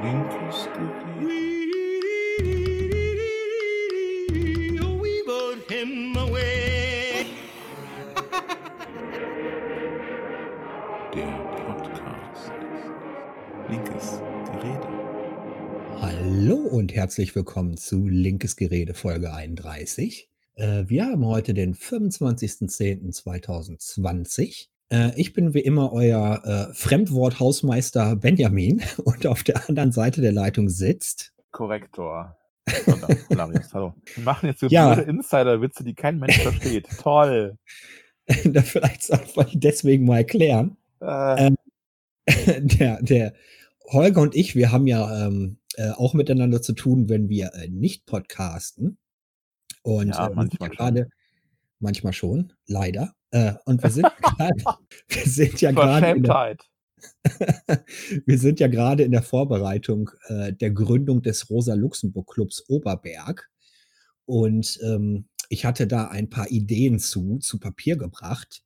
Linkes Gerät. We vote him away. Der Podcast. Linkes Gerede. Hallo und herzlich willkommen zu Linkes Gerede Folge 31. Äh, wir haben heute den 25.10.2020. Äh, ich bin wie immer euer äh, Fremdwort-Hausmeister Benjamin und auf der anderen Seite der Leitung sitzt. Korrektor. Hallo. Wir machen jetzt so Ja. Insider-Witze, die kein Mensch versteht. Toll. da vielleicht soll ich deswegen mal erklären. Äh, Ähm, der, der Holger und ich, wir haben ja ähm, äh, auch miteinander zu tun, wenn wir äh, nicht podcasten. Und Ja, äh, manchmal gerade, manchmal schon, leider. Äh, und wir sind gerade, wir sind ja gerade in der, Verschämtheit. wir sind ja gerade in der Vorbereitung äh, der Gründung des Rosa-Luxemburg-Clubs Oberberg. Und ähm, ich hatte da ein paar Ideen zu, zu Papier gebracht.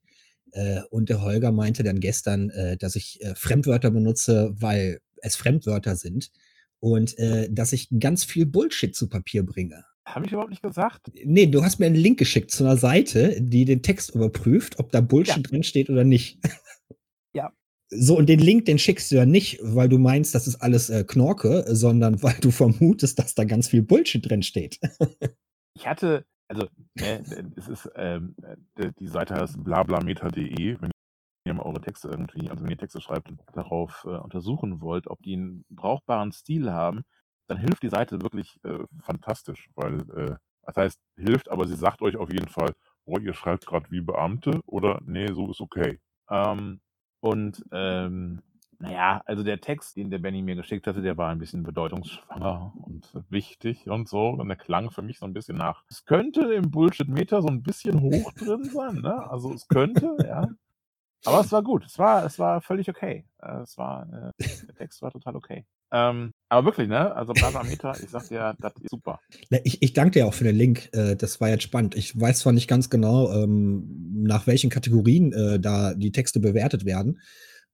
Äh, und der Holger meinte dann gestern, äh, dass ich äh, Fremdwörter benutze, weil es Fremdwörter sind. Und äh, dass ich ganz viel Bullshit zu Papier bringe. Habe ich überhaupt nicht gesagt? Nee, du hast mir einen Link geschickt zu einer Seite, die den Text überprüft, ob da Bullshit Ja. drin steht oder nicht. Ja. So, und den Link, den schickst du ja nicht, weil du meinst, das ist alles äh, Knorke, sondern weil du vermutest, dass da ganz viel Bullshit drin steht. Ich hatte, also, ne, es ist, ähm, äh, die Seite heißt blablameter.de. Wenn ihr mal eure Texte irgendwie, also wenn ihr Texte schreibt und darauf äh, untersuchen wollt, ob die einen brauchbaren Stil haben, dann hilft die Seite wirklich äh, fantastisch, weil, äh, das heißt, hilft, aber sie sagt euch auf jeden Fall, oh, ihr schreibt gerade wie Beamte oder nee, so ist okay. Ähm, und ähm, naja, also der Text, den der Benny mir geschickt hatte, der war ein bisschen bedeutungsschwanger und wichtig und so. Und der klang für mich so ein bisschen nach. Es könnte im Bullshit-Meter so ein bisschen hoch drin sein, ne? Also es könnte, ja. Aber es war gut. Es war, es war völlig okay. Äh, Es war, äh, der Text war total okay. Ähm, aber wirklich, ne? Also Blasameter, ich sag dir, das ist super. Ich, ich danke dir auch für den Link. Äh, das war jetzt spannend. Ich weiß zwar nicht ganz genau, ähm, nach welchen Kategorien äh, da die Texte bewertet werden,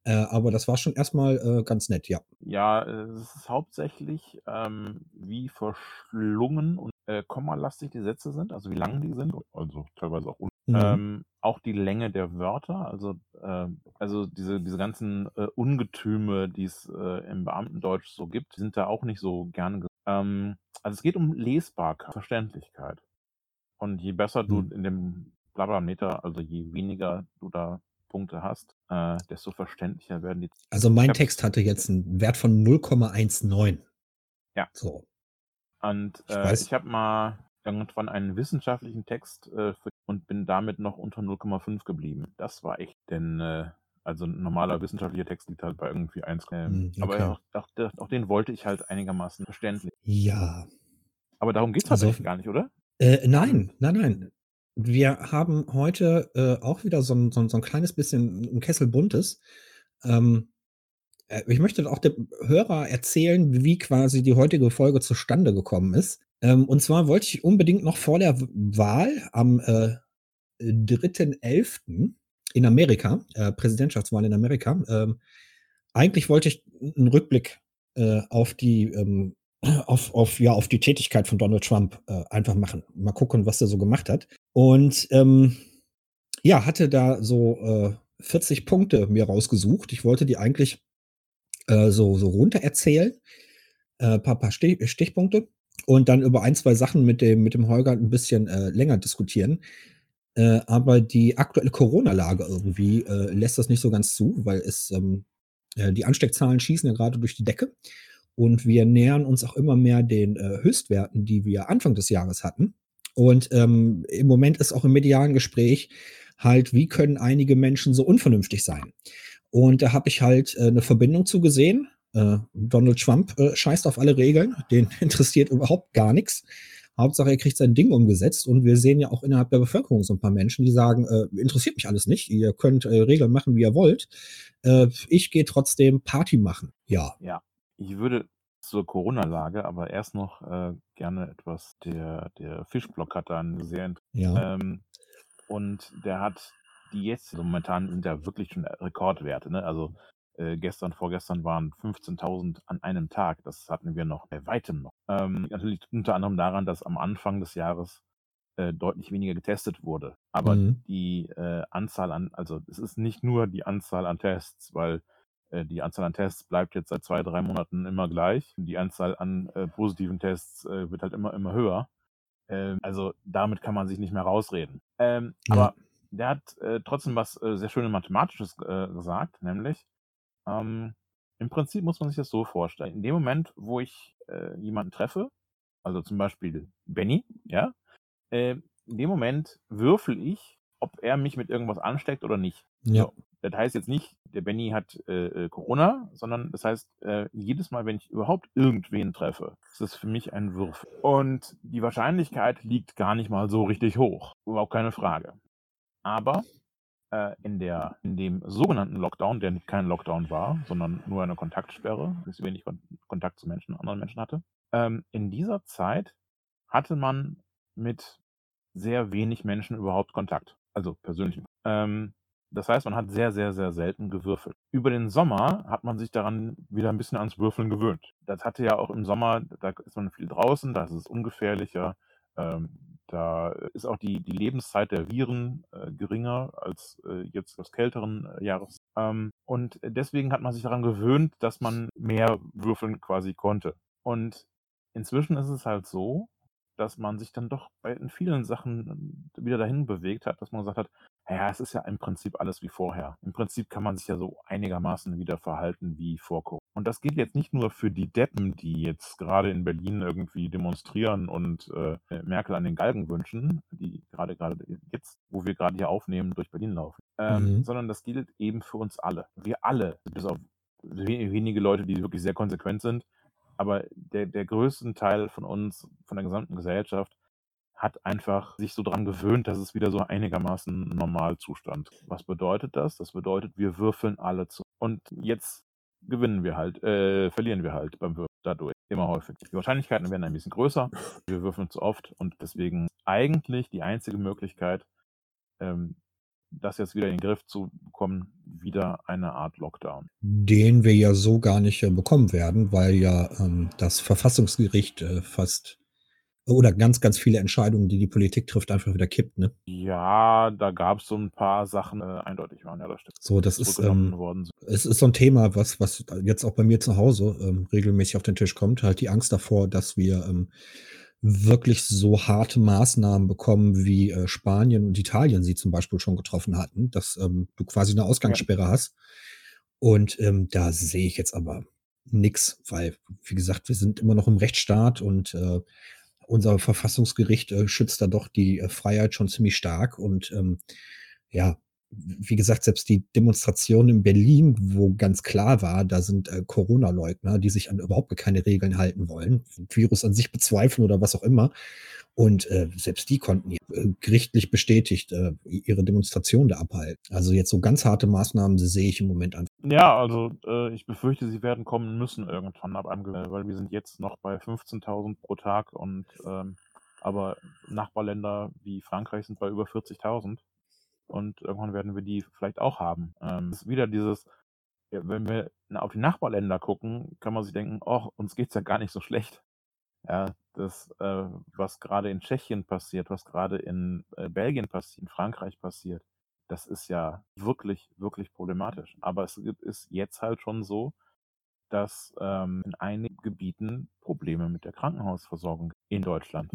äh, aber das war schon erstmal äh, ganz nett, ja. Ja, es ist hauptsächlich, ähm, wie verschlungen und äh, kommalastig die Sätze sind, also wie lang die sind, also teilweise auch un Mhm. ähm, auch die Länge der Wörter, also, ähm, also diese, diese ganzen äh, Ungetüme, die es äh, im Beamtendeutsch so gibt, sind da auch nicht so gerne. ge- Ähm, also es geht um Lesbarkeit, Verständlichkeit. Und je besser du Mhm. in dem Blablameter, also je weniger du da Punkte hast, äh, desto verständlicher werden die. Also mein Text hatte jetzt einen Wert von 0,19. Ja. So. Und Ich äh, weiß. ich habe mal irgendwann einen wissenschaftlichen Text äh, für, und bin damit noch unter 0,5 geblieben. Das war echt, denn äh, also ein normaler wissenschaftlicher Text liegt halt bei irgendwie 1. Ähm, Hm, Aber okay. auch, auch, auch den wollte ich halt einigermaßen verständlich. Ja. Aber darum geht es Also- tatsächlich gar nicht, oder? Äh, nein, nein, nein. Wir haben heute äh, auch wieder so ein, so, ein, so ein kleines bisschen ein Kessel Buntes. Ähm, äh, ich möchte auch dem Hörer erzählen, wie quasi die heutige Folge zustande gekommen ist. Ähm, und zwar wollte ich unbedingt noch vor der Wahl am äh, 3.11. in Amerika, äh, Präsidentschaftswahl in Amerika, ähm, eigentlich wollte ich einen Rückblick äh, auf die ähm, auf, auf, ja, auf die Tätigkeit von Donald Trump äh, einfach machen. Mal gucken, was er so gemacht hat. Und ähm, ja, hatte da so äh, 40 Punkte mir rausgesucht. Ich wollte die eigentlich äh, so, so runter erzählen. Äh, paar, paar Stich, Stichpunkte. Und dann über ein, zwei Sachen mit dem, mit dem Holger ein bisschen äh, länger diskutieren. Äh, aber die aktuelle Corona-Lage irgendwie äh, lässt das nicht so ganz zu, weil es ähm, äh, die Ansteckzahlen schießen ja gerade durch die Decke. Und wir nähern uns auch immer mehr den Höchstwerten, die wir Anfang des Jahres hatten. Und ähm, im Moment ist auch im medialen Gespräch halt, wie können einige Menschen so unvernünftig sein? Und da habe ich halt äh, eine Verbindung zu gesehen. Äh, Donald Trump äh, scheißt auf alle Regeln, den interessiert überhaupt gar nichts. Hauptsache, er kriegt sein Ding umgesetzt. Und wir sehen ja auch innerhalb der Bevölkerung so ein paar Menschen, die sagen, äh, interessiert mich alles nicht. Ihr könnt äh, Regeln machen, wie ihr wollt. Äh, ich gehe trotzdem Party machen. Ja. Ich würde zur Corona-Lage, aber erst noch äh, gerne etwas. Der, der Fischblock hat da einen sehr Ja. ähm, und der hat die jetzt, also momentan sind ja wirklich schon Rekordwerte, ne? Also äh, gestern, vorgestern waren 15.000 an einem Tag. Das hatten wir noch bei weitem noch. Ähm, natürlich unter anderem daran, dass am Anfang des Jahres äh, deutlich weniger getestet wurde. Aber Mhm. die äh, Anzahl an, also es ist nicht nur die Anzahl an Tests, weil äh, die Anzahl an Tests bleibt jetzt seit zwei, drei Monaten immer gleich. Die Anzahl an äh, positiven Tests äh, wird halt immer, immer höher. Ähm, also damit kann man sich nicht mehr rausreden. Ähm, Ja. Aber der hat äh, trotzdem was äh, sehr schönes Mathematisches äh, gesagt, nämlich ähm, im Prinzip muss man sich das so vorstellen. In dem Moment, wo ich äh, jemanden treffe, also zum Beispiel Benny, ja, äh, in dem Moment würfel ich, ob er mich mit irgendwas ansteckt oder nicht. Ja. So. Das heißt jetzt nicht, der Benny hat äh, äh, Corona, sondern das heißt, äh, jedes Mal, wenn ich überhaupt irgendwen treffe, ist es für mich ein Würfel. Und die Wahrscheinlichkeit liegt gar nicht mal so richtig hoch. Überhaupt keine Frage. Aber äh, in, der, in dem sogenannten Lockdown, der kein Lockdown war, sondern nur eine Kontaktsperre, bis wenig Kon Kontakt zu Menschen, anderen Menschen hatte, ähm, in dieser Zeit hatte man mit sehr wenig Menschen überhaupt Kontakt. Also persönlich. Ähm, das heißt, man hat sehr, sehr, sehr selten gewürfelt. Über den Sommer hat man sich daran wieder ein bisschen ans Würfeln gewöhnt. Das hatte ja auch im Sommer, da ist man viel draußen, da ist es ungefährlicher. Ähm, da ist auch die, die Lebenszeit der Viren äh, geringer als äh, jetzt aus kälteren äh, Jahres. Ähm, und deswegen hat man sich daran gewöhnt, dass man mehr würfeln quasi konnte. Und inzwischen ist es halt so, dass man sich dann doch bei vielen Sachen wieder dahin bewegt hat, dass man gesagt hat, ja, es ist ja im Prinzip alles wie vorher. Im Prinzip kann man sich ja so einigermaßen wieder verhalten wie vor. Und das gilt jetzt nicht nur für die Deppen, die jetzt gerade in Berlin irgendwie demonstrieren und äh, Merkel an den Galgen wünschen, die gerade gerade jetzt, wo wir gerade hier aufnehmen, durch Berlin laufen, ähm, Mhm. sondern das gilt eben für uns alle. Wir alle, bis auf we- wenige Leute, die wirklich sehr konsequent sind, aber der, der größte Teil von uns, von der gesamten Gesellschaft, hat einfach sich so dran gewöhnt, dass es wieder so einigermaßen ein Normalzustand. Was bedeutet das? Das bedeutet, wir würfeln alle zu. Und jetzt gewinnen wir halt, äh, verlieren wir halt beim Würfeln dadurch immer häufig. Die Wahrscheinlichkeiten werden ein bisschen größer, wir würfeln zu oft und deswegen eigentlich die einzige Möglichkeit, ähm, das jetzt wieder in den Griff zu bekommen, wieder eine Art Lockdown. Den wir ja so gar nicht äh, bekommen werden, weil ja ähm, das Verfassungsgericht äh, fast oder ganz, ganz viele Entscheidungen, die die Politik trifft, einfach wieder kippt. Ne? Ja, da gab es so ein paar Sachen, äh, eindeutig waren, ja, das stimmt. So, das ist, ähm, worden es ist so ein Thema, was, was jetzt auch bei mir zu Hause ähm, regelmäßig auf den Tisch kommt. Halt die Angst davor, dass wir ähm, wirklich so harte Maßnahmen bekommen, wie äh, Spanien und Italien sie zum Beispiel schon getroffen hatten, dass ähm, du quasi eine Ausgangssperre hast. Und ähm, da sehe ich jetzt aber nix, weil, wie gesagt, wir sind immer noch im Rechtsstaat und äh, unser Verfassungsgericht äh, schützt da doch die äh, Freiheit schon ziemlich stark. Und ähm, ja, wie gesagt, selbst die Demonstration in Berlin, wo ganz klar war, da sind äh, Corona-Leugner, die sich an überhaupt keine Regeln halten wollen, Virus an sich bezweifeln oder was auch immer. Und äh, selbst die konnten äh, gerichtlich bestätigt äh, ihre Demonstration da abhalten. Also jetzt so ganz harte Maßnahmen sehe ich im Moment einfach. Ja, also äh, ich befürchte, sie werden kommen müssen irgendwann ab einem, Ge- weil wir sind jetzt noch bei 15.000 pro Tag und ähm, aber Nachbarländer wie Frankreich sind bei über 40.000 und irgendwann werden wir die vielleicht auch haben. Ähm, ist wieder dieses, wenn wir auf die Nachbarländer gucken, kann man sich denken, oh, uns geht's ja gar nicht so schlecht. Ja, das, äh, was gerade in Tschechien passiert, was gerade in äh, Belgien passiert, in Frankreich passiert, das ist ja wirklich, wirklich problematisch. Aber es ist jetzt halt schon so, dass ähm, in einigen Gebieten Probleme mit der Krankenhausversorgung in Deutschland.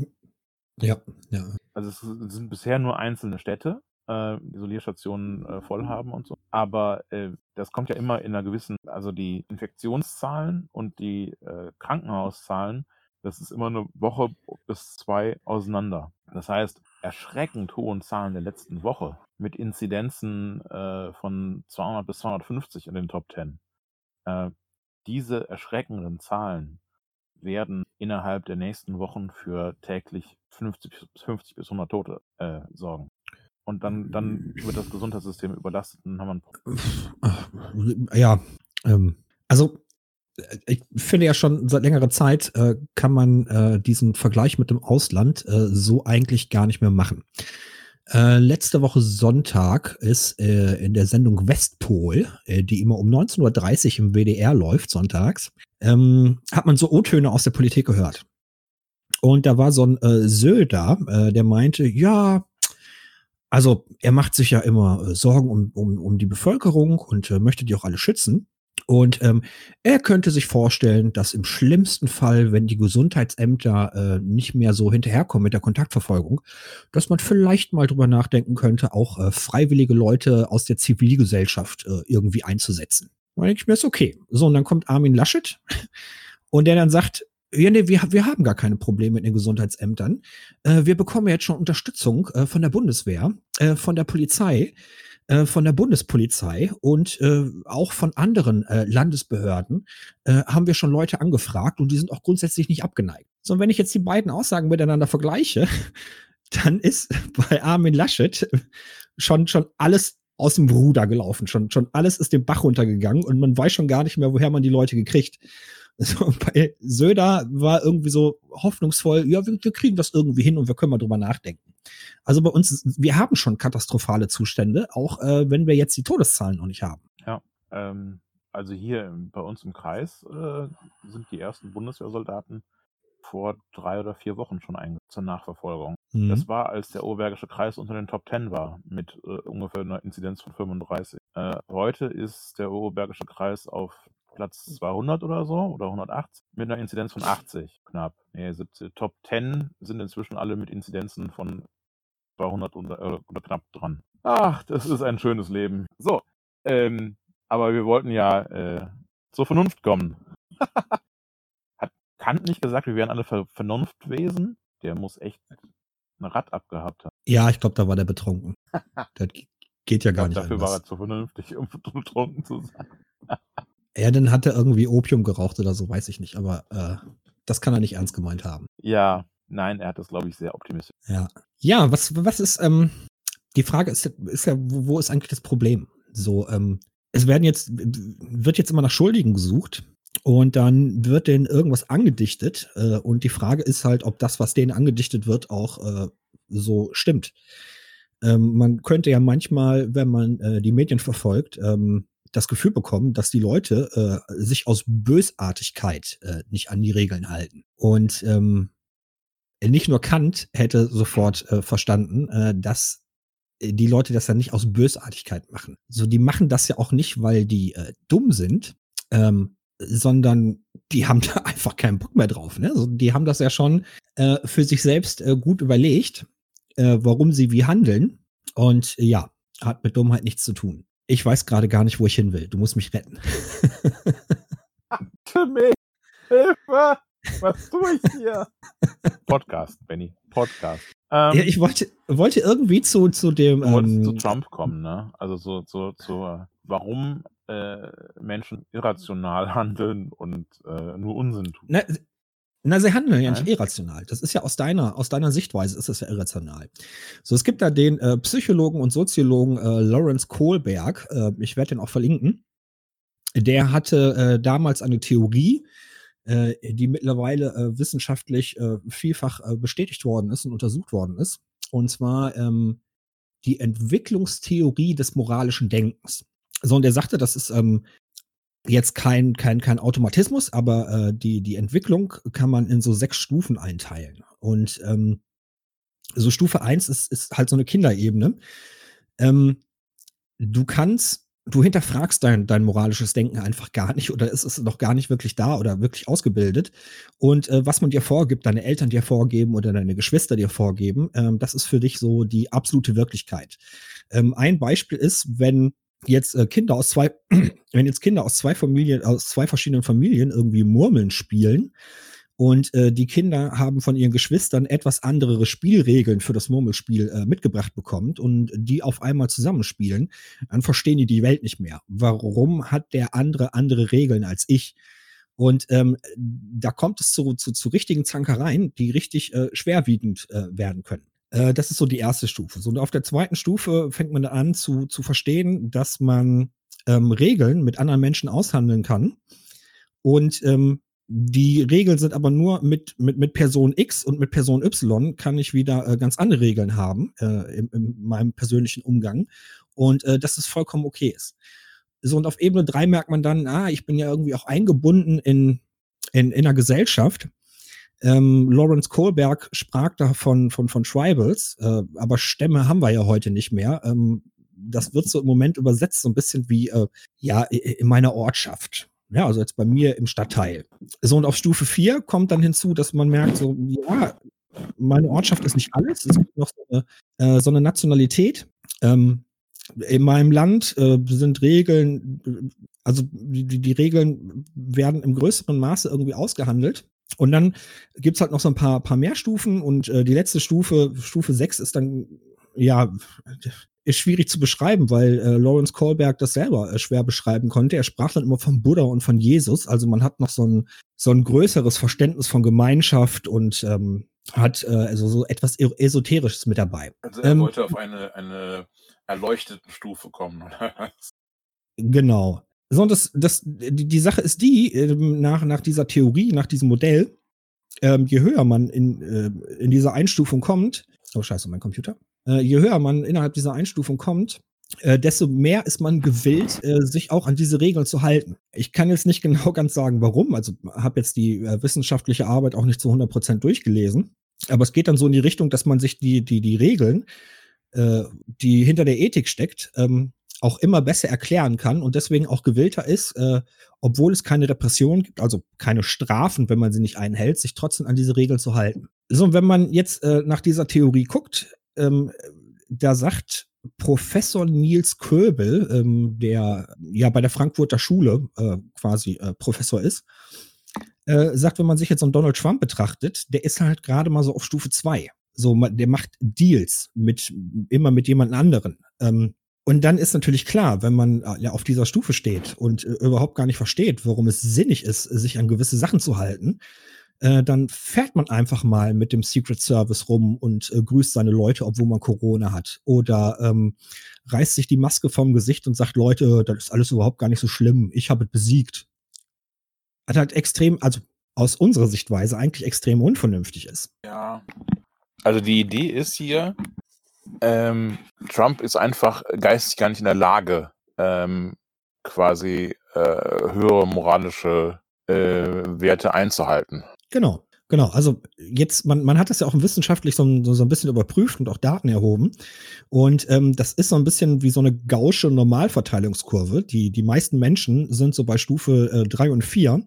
Ja, ja. Also es sind bisher nur einzelne Städte, äh, Isolierstationen äh, voll haben und so. Aber äh, das kommt ja immer in einer gewissen, also die Infektionszahlen und die äh, Krankenhauszahlen, das ist immer eine Woche bis zwei auseinander. Das heißt, erschreckend hohen Zahlen der letzten Woche mit Inzidenzen äh, von 200 bis 250 in den Top 10. Äh, diese erschreckenden Zahlen werden innerhalb der nächsten Wochen für täglich 50, bis- 50 bis 100 Tote äh, sorgen. Und dann, dann wird das Gesundheitssystem überlastet und dann haben wir ein Pro- Ja, ähm, also äh, ich finde ja schon seit längerer Zeit äh, kann man äh, diesen Vergleich mit dem Ausland äh, so eigentlich gar nicht mehr machen. Äh, letzte Woche Sonntag ist äh, in der Sendung Westpol, äh, die immer um 19.30 Uhr im WDR läuft, sonntags, ähm, hat man so O-Töne aus der Politik gehört. Und da war so ein äh, Söder, äh, der meinte, ja, also er macht sich ja immer äh, Sorgen um, um, um die Bevölkerung und äh, möchte die auch alle schützen. Und ähm, er könnte sich vorstellen, dass im schlimmsten Fall, wenn die Gesundheitsämter äh, nicht mehr so hinterherkommen mit der Kontaktverfolgung, dass man vielleicht mal drüber nachdenken könnte, auch äh, freiwillige Leute aus der Zivilgesellschaft äh, irgendwie einzusetzen. Denke ich mir, ist okay. So, und dann kommt Armin Laschet und der dann sagt, ja, nee, wir, wir haben gar keine Probleme mit den Gesundheitsämtern. Äh, wir bekommen jetzt schon Unterstützung äh, von der Bundeswehr, äh, von der Polizei, äh, von der Bundespolizei und äh, auch von anderen äh, Landesbehörden äh, haben wir schon Leute angefragt und die sind auch grundsätzlich nicht abgeneigt. So, und wenn ich jetzt die beiden Aussagen miteinander vergleiche, dann ist bei Armin Laschet schon, schon alles aus dem Ruder gelaufen. Schon, schon alles ist den Bach runtergegangen und man weiß schon gar nicht mehr, woher man die Leute gekriegt. Also bei Söder war irgendwie so hoffnungsvoll, ja, wir, wir, kriegen das irgendwie hin und wir können mal drüber nachdenken. Also bei uns, wir haben schon katastrophale Zustände, auch äh, wenn wir jetzt die Todeszahlen noch nicht haben. Ja, ähm, also hier bei uns im Kreis äh, sind die ersten Bundeswehrsoldaten vor drei oder vier Wochen schon zur Nachverfolgung. Mhm. Das war, als der Oberbergische Kreis unter den Top Ten war, mit äh, ungefähr einer Inzidenz von 35. Äh, heute ist der Oberbergische Kreis auf Platz 200 oder so oder 180 mit einer Inzidenz von 80 knapp. Nee, 70. Top 10 sind inzwischen alle mit Inzidenzen von 200 oder, äh, oder knapp dran. Ach, das ist ein schönes Leben. So, ähm, aber wir wollten ja äh, zur Vernunft kommen. Hat Kant nicht gesagt, wir wären alle Ver Vernunftwesen? Der muss echt ein Rad abgehabt haben. Ja, ich glaube, da war der betrunken. das geht ja gar glaub, nicht Dafür anders. war er zu vernünftig, um betrunken zu sein. Ja, dann hat er irgendwie Opium geraucht oder so, weiß ich nicht. Aber äh, das kann er nicht ernst gemeint haben. Ja, nein, er hat das, glaube ich, sehr optimistisch. Ja. Ja, was, was ist, ähm, die Frage ist, ist ja, wo, wo ist eigentlich das Problem? So, ähm, es werden jetzt, wird jetzt immer nach Schuldigen gesucht und dann wird denen irgendwas angedichtet äh, und die Frage ist halt, ob das, was denen angedichtet wird, auch äh, so stimmt. Ähm, man könnte ja manchmal, wenn man äh, die Medien verfolgt, ähm, das Gefühl bekommen, dass die Leute äh, sich aus Bösartigkeit äh, nicht an die Regeln halten. Und ähm, nicht nur Kant hätte sofort äh, verstanden, äh, dass die Leute das ja nicht aus Bösartigkeit machen. So, die machen das ja auch nicht, weil die äh, dumm sind, ähm, sondern die haben da einfach keinen Bock mehr drauf. Ne? Also, die haben das ja schon äh, für sich selbst äh, gut überlegt, äh, warum sie wie handeln. Und äh, ja, hat mit Dummheit nichts zu tun. Ich weiß gerade gar nicht, wo ich hin will. Du musst mich retten. Hilfe! Was tue ich hier? Podcast, Benny. Podcast. Ähm, ja, ich wollte, wollte irgendwie zu, zu dem. Du ähm, zu Trump kommen, ne? Also so, so, so warum äh, Menschen irrational handeln und äh, nur Unsinn tun. Na, na, sie handeln ja nicht irrational. Das ist ja aus deiner, aus deiner Sichtweise ist das ja irrational. So, es gibt da den äh, Psychologen und Soziologen äh, Lawrence Kohlberg, äh, ich werde den auch verlinken. Der hatte äh, damals eine Theorie, äh, die mittlerweile äh, wissenschaftlich vielfach bestätigt worden ist und untersucht worden ist. Und zwar ähm, die Entwicklungstheorie des moralischen Denkens. So, und er sagte, das ist ähm, jetzt kein, kein, kein Automatismus, aber äh, die, die Entwicklung kann man in so sechs Stufen einteilen. Und ähm, so Stufe eins ist, ist halt so eine Kinderebene. Ähm, du kannst, du hinterfragst dein, dein moralisches Denken einfach gar nicht oder ist es noch gar nicht wirklich da oder wirklich ausgebildet. Und äh, was man dir vorgibt, deine Eltern dir vorgeben oder deine Geschwister dir vorgeben, ähm, das ist für dich so die absolute Wirklichkeit. Ähm, ein Beispiel ist, wenn jetzt äh, Kinder aus zwei, wenn jetzt Kinder aus zwei Familien, aus zwei verschiedenen Familien irgendwie Murmeln spielen und äh, die Kinder haben von ihren Geschwistern etwas andere Spielregeln für das Murmelspiel äh, mitgebracht bekommt und die auf einmal zusammenspielen, dann verstehen die die Welt nicht mehr. Warum hat der andere andere Regeln als ich? Und ähm, da kommt es zu, zu, zu richtigen Zankereien, die richtig äh, schwerwiegend äh, werden können. Äh, das ist so die erste Stufe. So, und auf der zweiten Stufe fängt man an zu, zu verstehen, dass man ähm, Regeln mit anderen Menschen aushandeln kann und ähm, die Regeln sind aber nur mit, mit, mit Person X und mit Person Y kann ich wieder äh, ganz andere Regeln haben äh, in, in meinem persönlichen Umgang und äh, dass es vollkommen okay ist. So, und auf Ebene drei merkt man dann, ah, ich bin ja irgendwie auch eingebunden in, in, in einer Gesellschaft. Ähm, Lawrence Kohlberg sprach da von, von, von Tribals, äh, aber Stämme haben wir ja heute nicht mehr. Ähm, das wird so im Moment übersetzt, so ein bisschen wie, äh, ja, in meiner Ortschaft. Ja, also jetzt bei mir im Stadtteil. So, und auf Stufe 4 kommt dann hinzu, dass man merkt, so, ja, meine Ortschaft ist nicht alles. Es gibt noch so eine, äh, so eine Nationalität. Ähm, in meinem Land äh, sind Regeln, also die, die Regeln werden im größeren Maße irgendwie ausgehandelt. Und dann gibt's halt noch so ein paar, paar mehr Stufen und äh, die letzte Stufe, Stufe 6, ist dann, ja, ist schwierig zu beschreiben, weil äh, Lawrence Kohlberg das selber äh, schwer beschreiben konnte. Er sprach dann immer von Buddha und von Jesus. Also man hat noch so ein, so ein größeres Verständnis von Gemeinschaft und ähm, hat äh, also so etwas Esoterisches mit dabei. Also er ähm, wollte auf eine, eine erleuchteten Stufe kommen, oder was? Genau. So, und das, das, die, die Sache ist die, ähm, nach, nach dieser Theorie, nach diesem Modell, ähm, je höher man in, äh, in dieser Einstufung kommt, oh scheiße, mein Computer, äh, je höher man innerhalb dieser Einstufung kommt, äh, desto mehr ist man gewillt, äh, sich auch an diese Regeln zu halten. Ich kann jetzt nicht genau ganz sagen, warum. Also habe jetzt die äh, wissenschaftliche Arbeit auch nicht zu 100 Prozent durchgelesen. Aber es geht dann so in die Richtung, dass man sich die, die, die Regeln, äh, die hinter der Ethik steckt, ähm, auch immer besser erklären kann und deswegen auch gewillter ist, äh, obwohl es keine Repression gibt, also keine Strafen, wenn man sie nicht einhält, sich trotzdem an diese Regeln zu halten. So, wenn man jetzt äh, nach dieser Theorie guckt, ähm, da sagt Professor Niels Köbel, ähm, der ja bei der Frankfurter Schule äh, quasi äh, Professor ist, äh, sagt, wenn man sich jetzt so einen Donald Trump betrachtet, der ist halt gerade mal so auf Stufe 2. So, der macht Deals mit immer mit jemand anderen. Ähm, und dann ist natürlich klar, wenn man äh, ja auf dieser Stufe steht und äh, überhaupt gar nicht versteht, warum es sinnig ist, sich an gewisse Sachen zu halten, äh, dann fährt man einfach mal mit dem Secret Service rum und äh, grüßt seine Leute, obwohl man Corona hat. Oder ähm, reißt sich die Maske vom Gesicht und sagt, Leute, das ist alles überhaupt gar nicht so schlimm, ich habe es besiegt. Hat halt extrem, also aus unserer Sichtweise eigentlich extrem unvernünftig ist. Ja. Also die Idee ist hier, ähm, Trump ist einfach geistig gar nicht in der Lage, ähm, quasi äh, höhere moralische äh, Werte einzuhalten. Genau, genau. Also jetzt, man, man hat das ja auch wissenschaftlich so, so, so ein bisschen überprüft und auch Daten erhoben. Und ähm, das ist so ein bisschen wie so eine gausche Normalverteilungskurve. Die, die meisten Menschen sind so bei Stufe äh, drei und vier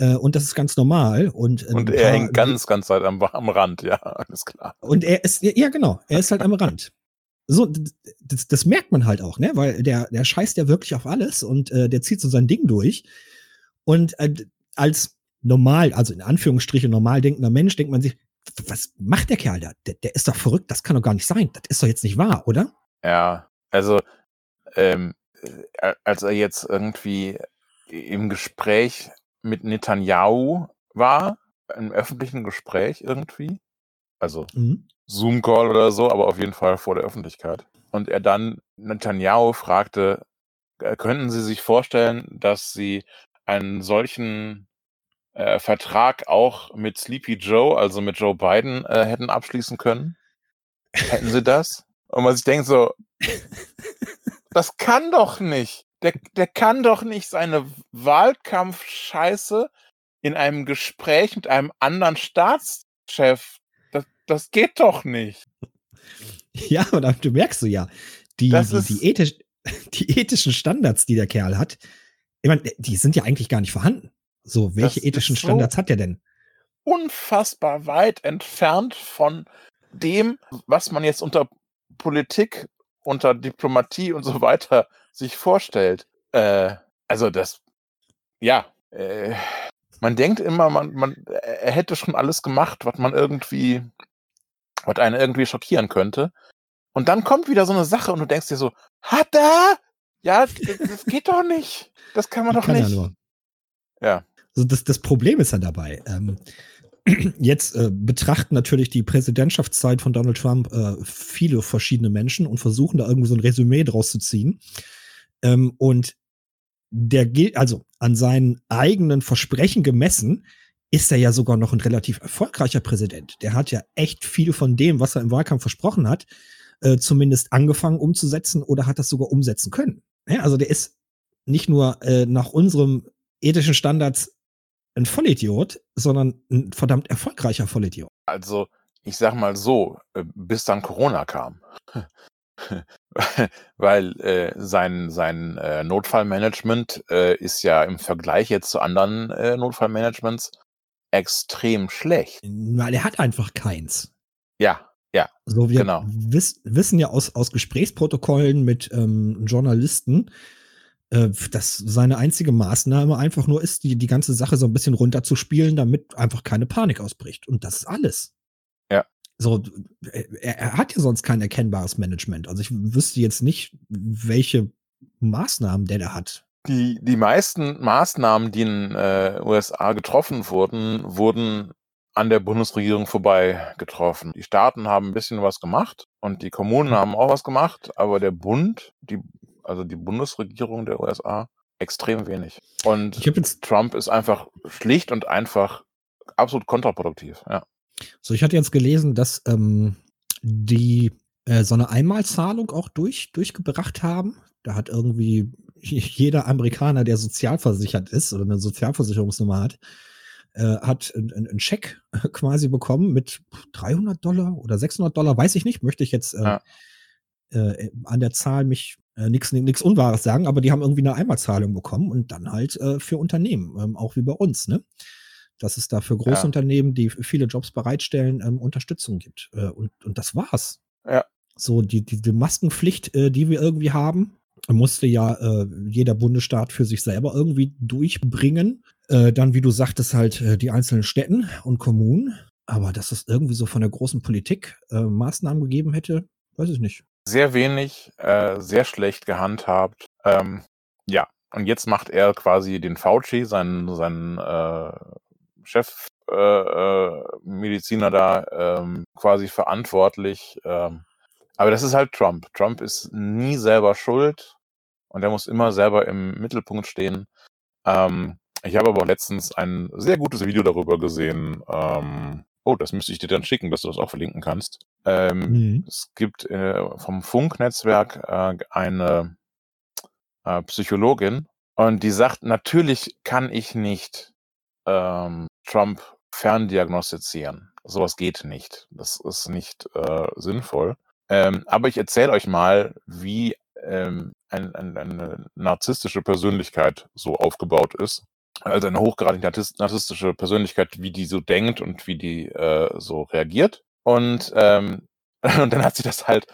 äh, und das ist ganz normal. Und, äh, und er hängt ganz, ganz weit am, am Rand, ja, alles klar. Und er ist, ja, genau, er ist halt am Rand. So, das, das merkt man halt auch, ne? Weil der, der scheißt ja wirklich auf alles und äh, der zieht so sein Ding durch. Und äh, als normal, also in Anführungsstrichen normal denkender Mensch, denkt man sich, was macht der Kerl da? Der, der ist doch verrückt, das kann doch gar nicht sein. Das ist doch jetzt nicht wahr, oder? Ja, also ähm, äh, als er jetzt irgendwie im Gespräch mit Netanyahu war, im öffentlichen Gespräch irgendwie. Also mhm. Zoom-Call oder so, aber auf jeden Fall vor der Öffentlichkeit. Und er dann Netanyahu fragte, äh, könnten Sie sich vorstellen, dass Sie einen solchen äh, Vertrag auch mit Sleepy Joe, also mit Joe Biden, äh, hätten abschließen können? Hätten Sie das? Und man sich denkt so, das kann doch nicht. Der, der kann doch nicht seine Wahlkampfscheiße in einem Gespräch mit einem anderen Staatschef. Das, das geht doch nicht. Ja, aber du merkst du ja, die, die, die, ethisch, die ethischen Standards, die der Kerl hat, ich meine, die sind ja eigentlich gar nicht vorhanden. So, welche ethischen so Standards hat der denn? Unfassbar weit entfernt von dem, was man jetzt unter Politik, unter Diplomatie und so weiter sich vorstellt. Äh, also das, ja, äh, man denkt immer, man, man, er hätte schon alles gemacht, was man irgendwie, was einen irgendwie schockieren könnte. Und dann kommt wieder so eine Sache und du denkst dir so, hat er? Ja, das, das geht doch nicht. Das kann man doch kann nicht. Ja. Also das, das Problem ist ja dabei. Ähm, jetzt äh, betrachten natürlich die Präsidentschaftszeit von Donald Trump äh, viele verschiedene Menschen und versuchen da irgendwie so ein Resümee draus zu ziehen. Ähm, und der gilt, also an seinen eigenen Versprechen gemessen, ist er ja sogar noch ein relativ erfolgreicher Präsident. Der hat ja echt viel von dem, was er im Wahlkampf versprochen hat, äh, zumindest angefangen umzusetzen oder hat das sogar umsetzen können. Ja, also der ist nicht nur äh, nach unserem ethischen Standards ein Vollidiot, sondern ein verdammt erfolgreicher Vollidiot. Also, ich sag mal so, äh, bis dann Corona kam. Weil äh, sein, sein äh, Notfallmanagement äh, ist ja im Vergleich jetzt zu anderen äh, Notfallmanagements extrem schlecht. Weil er hat einfach keins. Ja, ja, So, wir genau. wiss, wissen ja aus, aus Gesprächsprotokollen mit ähm, Journalisten, äh, dass seine einzige Maßnahme einfach nur ist, die, die ganze Sache so ein bisschen runterzuspielen, damit einfach keine Panik ausbricht. Und das ist alles. Ja. So, er, er hat ja sonst kein erkennbares Management. Also ich wüsste jetzt nicht, welche Maßnahmen der da hat. Die, die meisten Maßnahmen, die in äh, USA getroffen wurden, wurden an der Bundesregierung vorbei getroffen. Die Staaten haben ein bisschen was gemacht und die Kommunen haben auch was gemacht, aber der Bund, die, also die Bundesregierung der USA, extrem wenig. Und Ich jetzt Trump ist einfach schlicht und einfach absolut kontraproduktiv. Ja. So, ich hatte jetzt gelesen, dass ähm, die äh, so eine Einmalzahlung auch durch, durchgebracht haben. Da hat irgendwie jeder Amerikaner, der sozialversichert ist oder eine Sozialversicherungsnummer hat, äh, hat einen einen Scheck quasi bekommen mit 300 Dollar oder 600 Dollar, weiß ich nicht, möchte ich jetzt äh, Ja. äh, an der Zahl mich äh, nichts Unwahres sagen, aber die haben irgendwie eine Einmalzahlung bekommen und dann halt äh, für Unternehmen, ähm, auch wie bei uns, ne? Dass es da für Großunternehmen, die viele Jobs bereitstellen, ähm, Unterstützung gibt. Äh, und, und das war's. Ja. So, die, die, die Maskenpflicht, äh, die wir irgendwie haben, musste ja äh, jeder Bundesstaat für sich selber irgendwie durchbringen. Äh, dann, wie du sagtest, halt äh, die einzelnen Städten und Kommunen. Aber dass es irgendwie so von der großen Politik äh, Maßnahmen gegeben hätte, weiß ich nicht. Sehr wenig, äh, sehr schlecht gehandhabt. Ähm, ja, und jetzt macht er quasi den Fauci, seinen, seinen äh, Chef äh, äh, Mediziner da ähm, quasi verantwortlich. Ähm, aber das ist halt Trump. Trump ist nie selber schuld und er muss immer selber im Mittelpunkt stehen. Ähm, ich habe aber letztens ein sehr gutes Video darüber gesehen. Ähm, oh, das müsste ich dir dann schicken, dass du das auch verlinken kannst. Ähm, Mhm. es gibt äh, vom Funknetzwerk äh, eine äh, Psychologin und die sagt, natürlich kann ich nicht ähm, Trump ferndiagnostizieren. Sowas geht nicht. Das ist nicht äh, sinnvoll. Ähm, aber ich erzähle euch mal, wie ähm, ein, ein, eine narzisstische Persönlichkeit so aufgebaut ist. Also eine hochgradig narzis- narzisstische Persönlichkeit, wie die so denkt und wie die äh, so reagiert. Und, ähm, und dann hat sie das halt,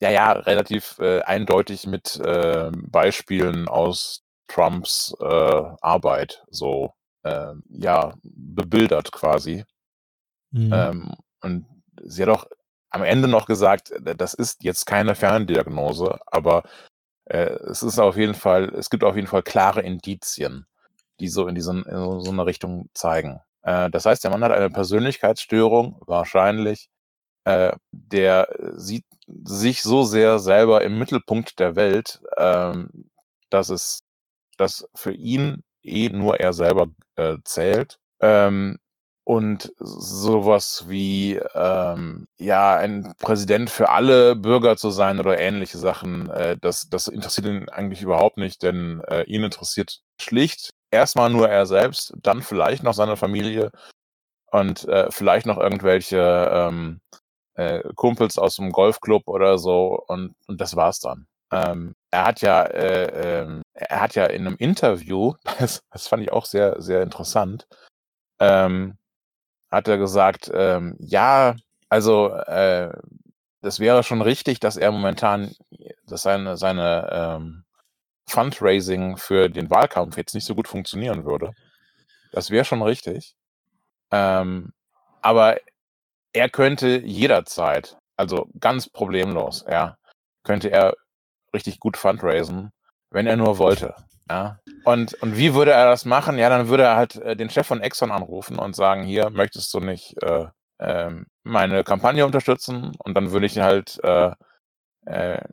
ja, ja, relativ äh, eindeutig mit äh, Beispielen aus Trumps äh, Arbeit so, äh, ja, bebildert quasi. Mhm. Ähm, und sie hat auch am Ende noch gesagt, äh, das ist jetzt keine Ferndiagnose, aber äh, es ist auf jeden Fall, es gibt auf jeden Fall klare Indizien, die so in, diesen, in so so eine Richtung zeigen. Äh, das heißt, der Mann hat eine Persönlichkeitsstörung, wahrscheinlich, äh, der sieht sich so sehr selber im Mittelpunkt der Welt, ähm, dass es, dass für ihn eh nur er selber äh, zählt. Ähm, und sowas wie ähm, ja ein Präsident für alle Bürger zu sein oder ähnliche Sachen, äh, das, das interessiert ihn eigentlich überhaupt nicht, denn äh, ihn interessiert schlicht erstmal nur er selbst, dann vielleicht noch seine Familie und äh, vielleicht noch irgendwelche ähm, äh, Kumpels aus dem Golfclub oder so und, und das war's dann. Ähm, er hat ja, äh, ähm, er hat ja in einem Interview, das, das fand ich auch sehr, sehr interessant, ähm, hat er gesagt, ähm, ja, also äh, das wäre schon richtig, dass er momentan, dass seine, seine ähm, Fundraising für den Wahlkampf jetzt nicht so gut funktionieren würde. Das wäre schon richtig. Ähm, aber er könnte jederzeit, also ganz problemlos, ja, könnte er richtig gut fundraisen, wenn er nur wollte. Ja. Und, und wie würde er das machen? Ja, dann würde er halt äh, den Chef von Exxon anrufen und sagen, hier, möchtest du nicht äh, ähm, meine Kampagne unterstützen? Und dann würde ich halt äh, äh, äh,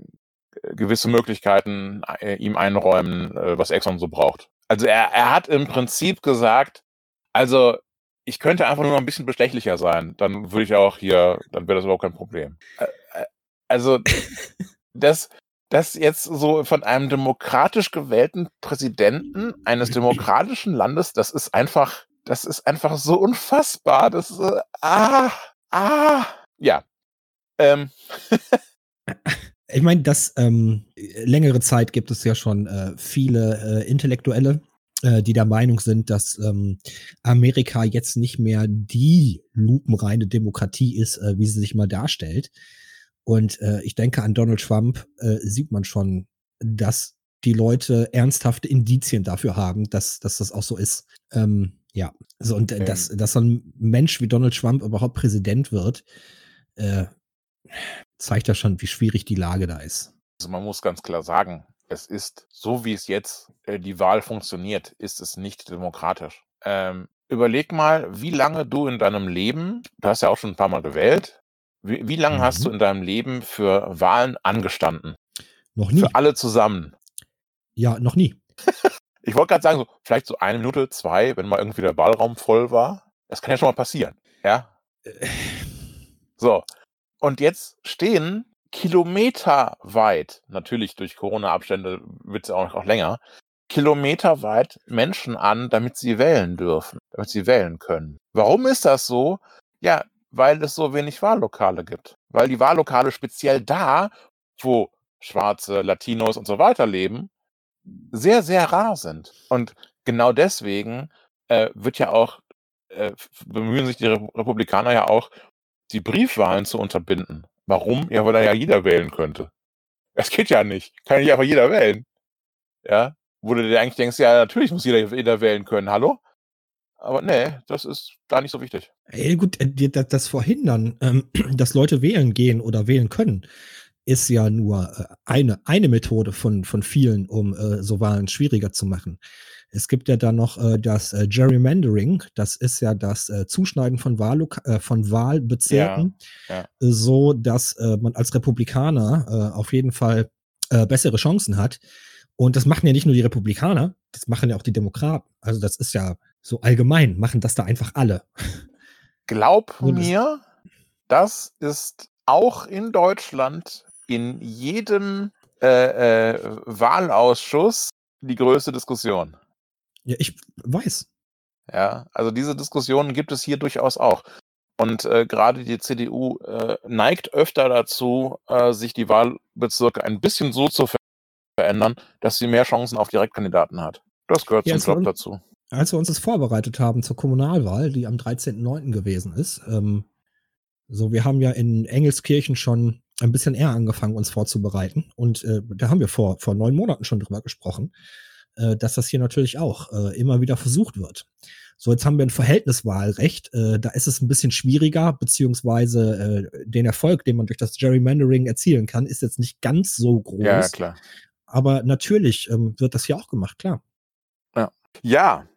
gewisse Möglichkeiten äh, ihm einräumen, äh, was Exxon so braucht. Also er, er hat im Prinzip gesagt, also ich könnte einfach nur noch ein bisschen bestechlicher sein, dann würde ich auch hier, dann wäre das überhaupt kein Problem. Also das, das jetzt so von einem demokratisch gewählten Präsidenten eines demokratischen Landes, das ist einfach, das ist einfach so unfassbar. Das ist, äh, ah, ah, ja. Ähm, Ich meine, das ähm, längere Zeit gibt es ja schon äh, viele äh, Intellektuelle, äh, die der Meinung sind, dass ähm, Amerika jetzt nicht mehr die lupenreine Demokratie ist, äh, wie sie sich mal darstellt. Und äh, ich denke, an Donald Trump äh, sieht man schon, dass die Leute ernsthafte Indizien dafür haben, dass, dass das auch so ist. Ähm, ja, so und Ähm. dass, dass so ein Mensch wie Donald Trump überhaupt Präsident wird, äh, zeigt ja schon, wie schwierig die Lage da ist. Also man muss ganz klar sagen, es ist, so wie es jetzt äh, die Wahl funktioniert, ist es nicht demokratisch. Ähm, überleg mal, wie lange du in deinem Leben, du hast ja auch schon ein paar Mal gewählt, wie, wie lange hast Mhm. du in deinem Leben für Wahlen angestanden? Noch nie. Für alle zusammen. Ja, noch nie. Ich wollte gerade sagen, so, vielleicht so eine Minute, zwei, wenn mal irgendwie der Wahlraum voll war. Das kann ja schon mal passieren. Ja, Äh, So, und jetzt stehen kilometerweit, natürlich durch Corona-Abstände wird es auch, auch länger, kilometerweit Menschen an, damit sie wählen dürfen, damit sie wählen können. Warum ist das so? Ja, weil es so wenig Wahllokale gibt. Weil die Wahllokale speziell da, wo Schwarze, Latinos und so weiter leben, sehr, sehr rar sind. Und genau deswegen äh, wird ja auch, äh, bemühen sich die Re Republikaner ja auch, die Briefwahlen zu unterbinden. Warum? Ja, weil da ja jeder wählen könnte. Das geht ja nicht. Kann ja nicht einfach jeder wählen. Ja? Wo du dir eigentlich denkst, ja, natürlich muss jeder, jeder wählen können. Hallo? Aber nee, das ist gar nicht so wichtig. Ey, gut, äh, das Verhindern, ähm, dass Leute wählen gehen oder wählen können, ist ja nur äh, eine, eine Methode von, von vielen, um äh, so Wahlen schwieriger zu machen. Es gibt ja dann noch äh, das äh, Gerrymandering, das ist ja das äh, Zuschneiden von, Wahlloka äh, von Wahlbezirken, Ja, ja. so dass äh, man als Republikaner äh, auf jeden Fall äh, bessere Chancen hat. Und das machen ja nicht nur die Republikaner, das machen ja auch die Demokraten. Also das ist ja so allgemein, machen das da einfach alle. Glaub mir, das ist auch in Deutschland in jedem äh, äh, Wahlausschuss die größte Diskussion. Ja, ich weiß. Ja, also diese Diskussionen gibt es hier durchaus auch. Und äh, gerade die CDU äh, neigt öfter dazu, äh, sich die Wahlbezirke ein bisschen so zu ver verändern, dass sie mehr Chancen auf Direktkandidaten hat. Das gehört Ja, zum war Job dazu. Als wir uns das vorbereitet haben zur Kommunalwahl, die am 13.09. gewesen ist, ähm, so, wir haben ja in Engelskirchen schon ein bisschen eher angefangen, uns vorzubereiten. Und äh, da haben wir vor, vor neun Monaten schon drüber gesprochen, äh, dass das hier natürlich auch äh, immer wieder versucht wird. So, jetzt haben wir ein Verhältniswahlrecht. Äh, da ist es ein bisschen schwieriger, beziehungsweise äh, den Erfolg, den man durch das Gerrymandering erzielen kann, ist jetzt nicht ganz so groß. Ja, ja, klar. Aber natürlich ähm, wird das hier auch gemacht, klar. Ja,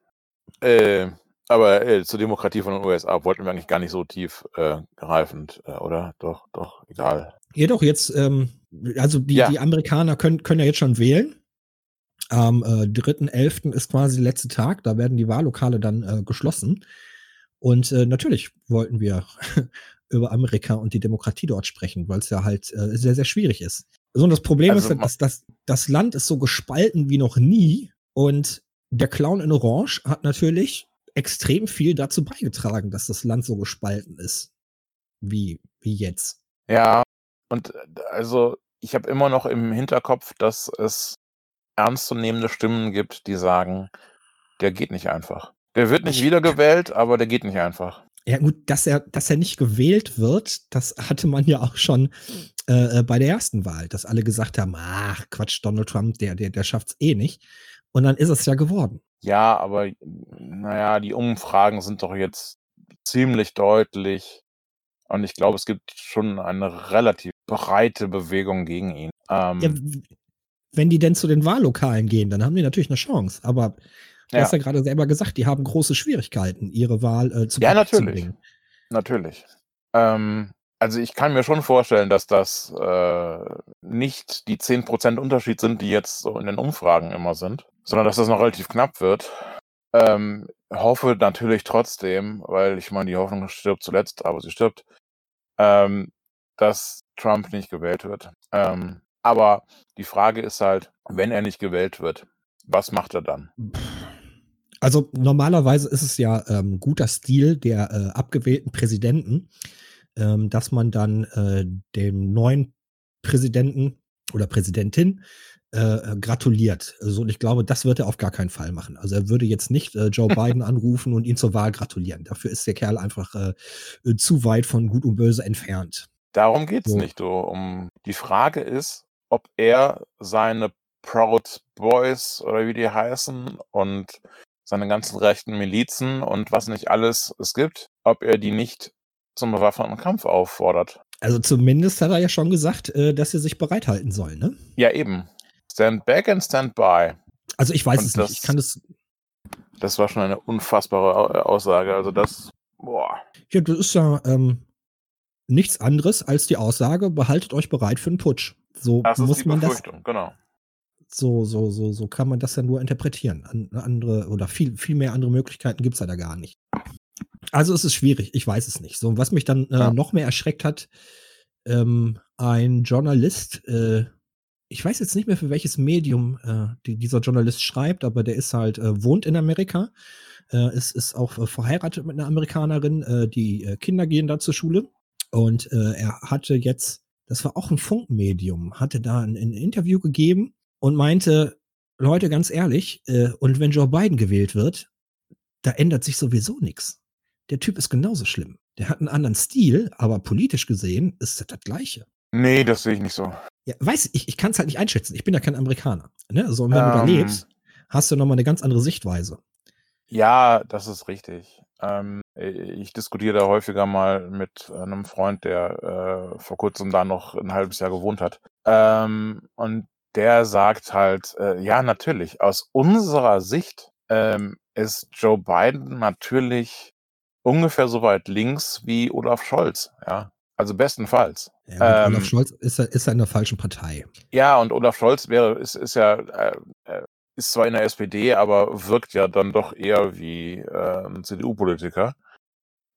äh, aber äh, zur Demokratie von den USA wollten wir eigentlich gar nicht so tief äh, greifend, äh, oder? Doch, doch, egal. Jedoch jetzt, ähm, also die, Ja. die Amerikaner können, können ja jetzt schon wählen. Am äh, 3.11. ist quasi der letzte Tag, da werden die Wahllokale dann äh, geschlossen. Und äh, natürlich wollten wir über Amerika und die Demokratie dort sprechen, weil es ja halt äh, sehr, sehr schwierig ist. So, und das Problem Also ist, ma- dass das, das Land ist so gespalten wie noch nie. Und der Clown in Orange hat natürlich extrem viel dazu beigetragen, dass das Land so gespalten ist. Wie, wie jetzt. Ja, und äh, also ich habe immer noch im Hinterkopf, dass es ernstzunehmende Stimmen gibt, die sagen, der geht nicht einfach. Der wird nicht Ich- wiedergewählt, aber der geht nicht einfach. Ja, gut, dass er, dass er nicht gewählt wird, das hatte man ja auch schon äh, äh, bei der ersten Wahl, dass alle gesagt haben, ach Quatsch, Donald Trump, der, der, der schafft's eh nicht. Und dann ist es ja geworden. Ja, aber naja, die Umfragen sind doch jetzt ziemlich deutlich. Und ich glaube, es gibt schon eine relativ breite Bewegung gegen ihn. Ähm, Ja, wenn die denn zu den Wahllokalen gehen, dann haben die natürlich eine Chance. Aber du Ja. hast ja gerade selber gesagt, die haben große Schwierigkeiten, ihre Wahl äh, zu Ja, natürlich. Natürlich. Ähm, Also ich kann mir schon vorstellen, dass das äh, nicht die 10% Unterschied sind, die jetzt so in den Umfragen immer sind, sondern dass das noch relativ knapp wird. Ähm, hoffe natürlich trotzdem, weil ich meine, die Hoffnung stirbt zuletzt, aber sie stirbt, ähm, dass Trump nicht gewählt wird. Ähm, aber die Frage ist halt, wenn er nicht gewählt wird, was macht er dann? Also normalerweise ist es ja ähm, guter Stil der äh, abgewählten Präsidenten, ähm, dass man dann äh, dem neuen Präsidenten oder Präsidentin äh, äh gratuliert. Also, und ich glaube, das wird er auf gar keinen Fall machen. Also er würde jetzt nicht äh, Joe Biden anrufen und ihn zur Wahl gratulieren. Dafür ist der Kerl einfach äh, äh zu weit von Gut und Böse entfernt. Darum geht es So. nicht. Du, um die Frage ist, ob er seine Proud Boys oder wie die heißen und seine ganzen rechten Milizen und was nicht alles es gibt, ob er die nicht zum bewaffneten Kampf auffordert. Also zumindest hat er ja schon gesagt, äh, dass sie sich bereithalten sollen. Ne? Ja, eben. Stand back and stand by. Also ich weiß Und es nicht. Ich das- kann es. Das war schon eine unfassbare Au- Aussage. Also das, boah. Ja, das ist ja ähm, nichts anderes als die Aussage: Behaltet euch bereit für einen Putsch. So Das ist muss man das. Genau. So, so, so, so kann man das ja nur interpretieren. An, andere oder viel, viel mehr andere Möglichkeiten gibt es ja da gar nicht. Also es ist schwierig, ich weiß es nicht. So, was mich dann äh, Ja. noch mehr erschreckt hat, ähm, ein Journalist, äh, ich weiß jetzt nicht mehr für welches Medium äh, die, dieser Journalist schreibt, aber der ist halt, äh, wohnt in Amerika, äh, ist, ist auch äh, verheiratet mit einer Amerikanerin, die Kinder gehen da zur Schule und äh, er hatte jetzt, das war auch ein Funkmedium, hatte da ein, ein Interview gegeben und meinte, Leute, ganz ehrlich, äh, und wenn Joe Biden gewählt wird, da ändert sich sowieso nichts. Der Typ ist genauso schlimm. Der hat einen anderen Stil, aber politisch gesehen ist das das Gleiche. Nee, das sehe ich nicht so. Ja, weiß ich, ich kann es halt nicht einschätzen. Ich bin ja kein Amerikaner. Ne? So, und wenn du da Ähm. lebst, hast du nochmal eine ganz andere Sichtweise. Ja, das ist richtig. Ähm, ich diskutiere da häufiger mal mit einem Freund, der äh, vor kurzem da noch ein halbes Jahr gewohnt hat. Ähm, und der sagt halt, äh, ja, natürlich, aus unserer Sicht ähm, ist Joe Biden natürlich ungefähr so weit links wie Olaf Scholz, ja. Also bestenfalls. Ja, Ähm. Olaf Scholz ist, er- ist er in der falschen Partei. Ja, und Olaf Scholz wäre, ist, ist ja, äh, äh, ist zwar in der SPD, aber wirkt ja dann doch eher wie äh, ein CDU-Politiker.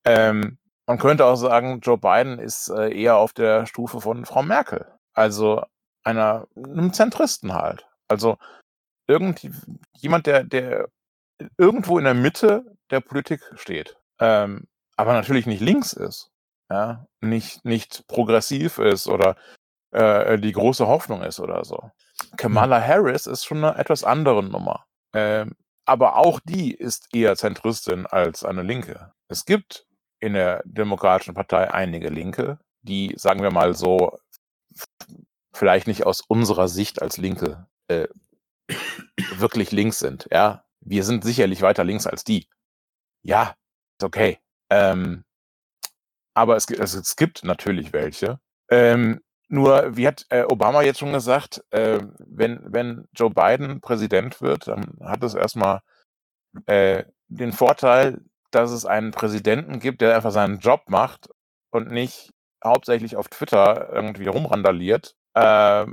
Ähm, man könnte auch sagen, Joe Biden ist äh, eher auf der Stufe von Frau Merkel. Also einer, einem Zentristen halt. Also irgendwie jemand, der, der irgendwo in der Mitte der Politik steht. Ähm, aber natürlich nicht links ist. Ja, nicht, nicht progressiv ist oder äh, die große Hoffnung ist oder so. Kamala Harris ist schon eine etwas andere Nummer. Ähm, aber auch die ist eher Zentristin als eine Linke. Es gibt in der Demokratischen Partei einige Linke, die, sagen wir mal so, vielleicht nicht aus unserer Sicht als Linke äh, wirklich links sind. Ja, wir sind sicherlich weiter links als die. Ja, ist okay. Ähm, aber es, gibt- also es gibt natürlich welche. Ähm, nur, wie hat äh, Obama jetzt schon gesagt, äh, wenn, wenn Joe Biden Präsident wird, dann hat es erstmal äh, den Vorteil, dass es einen Präsidenten gibt, der einfach seinen Job macht und nicht hauptsächlich auf Twitter irgendwie rumrandaliert, äh,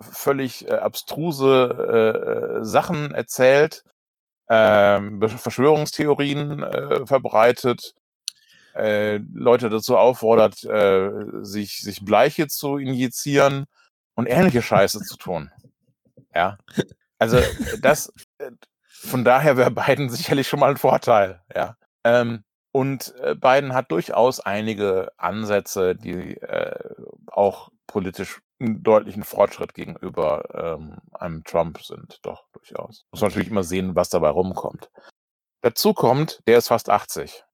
völlig äh, abstruse äh, Sachen erzählt, äh, Verschwörungstheorien äh, verbreitet, äh, Leute dazu auffordert, äh, sich, sich Bleiche zu injizieren und ähnliche Scheiße zu tun. Ja. Also das, äh, von daher wäre Biden sicherlich schon mal ein Vorteil, ja. Ähm, und äh, Biden hat durchaus einige Ansätze, die äh, auch politisch einen deutlichen Fortschritt gegenüber ähm, einem Trump sind, doch durchaus. Muss man natürlich immer sehen, was dabei rumkommt. Dazu kommt, der ist fast 80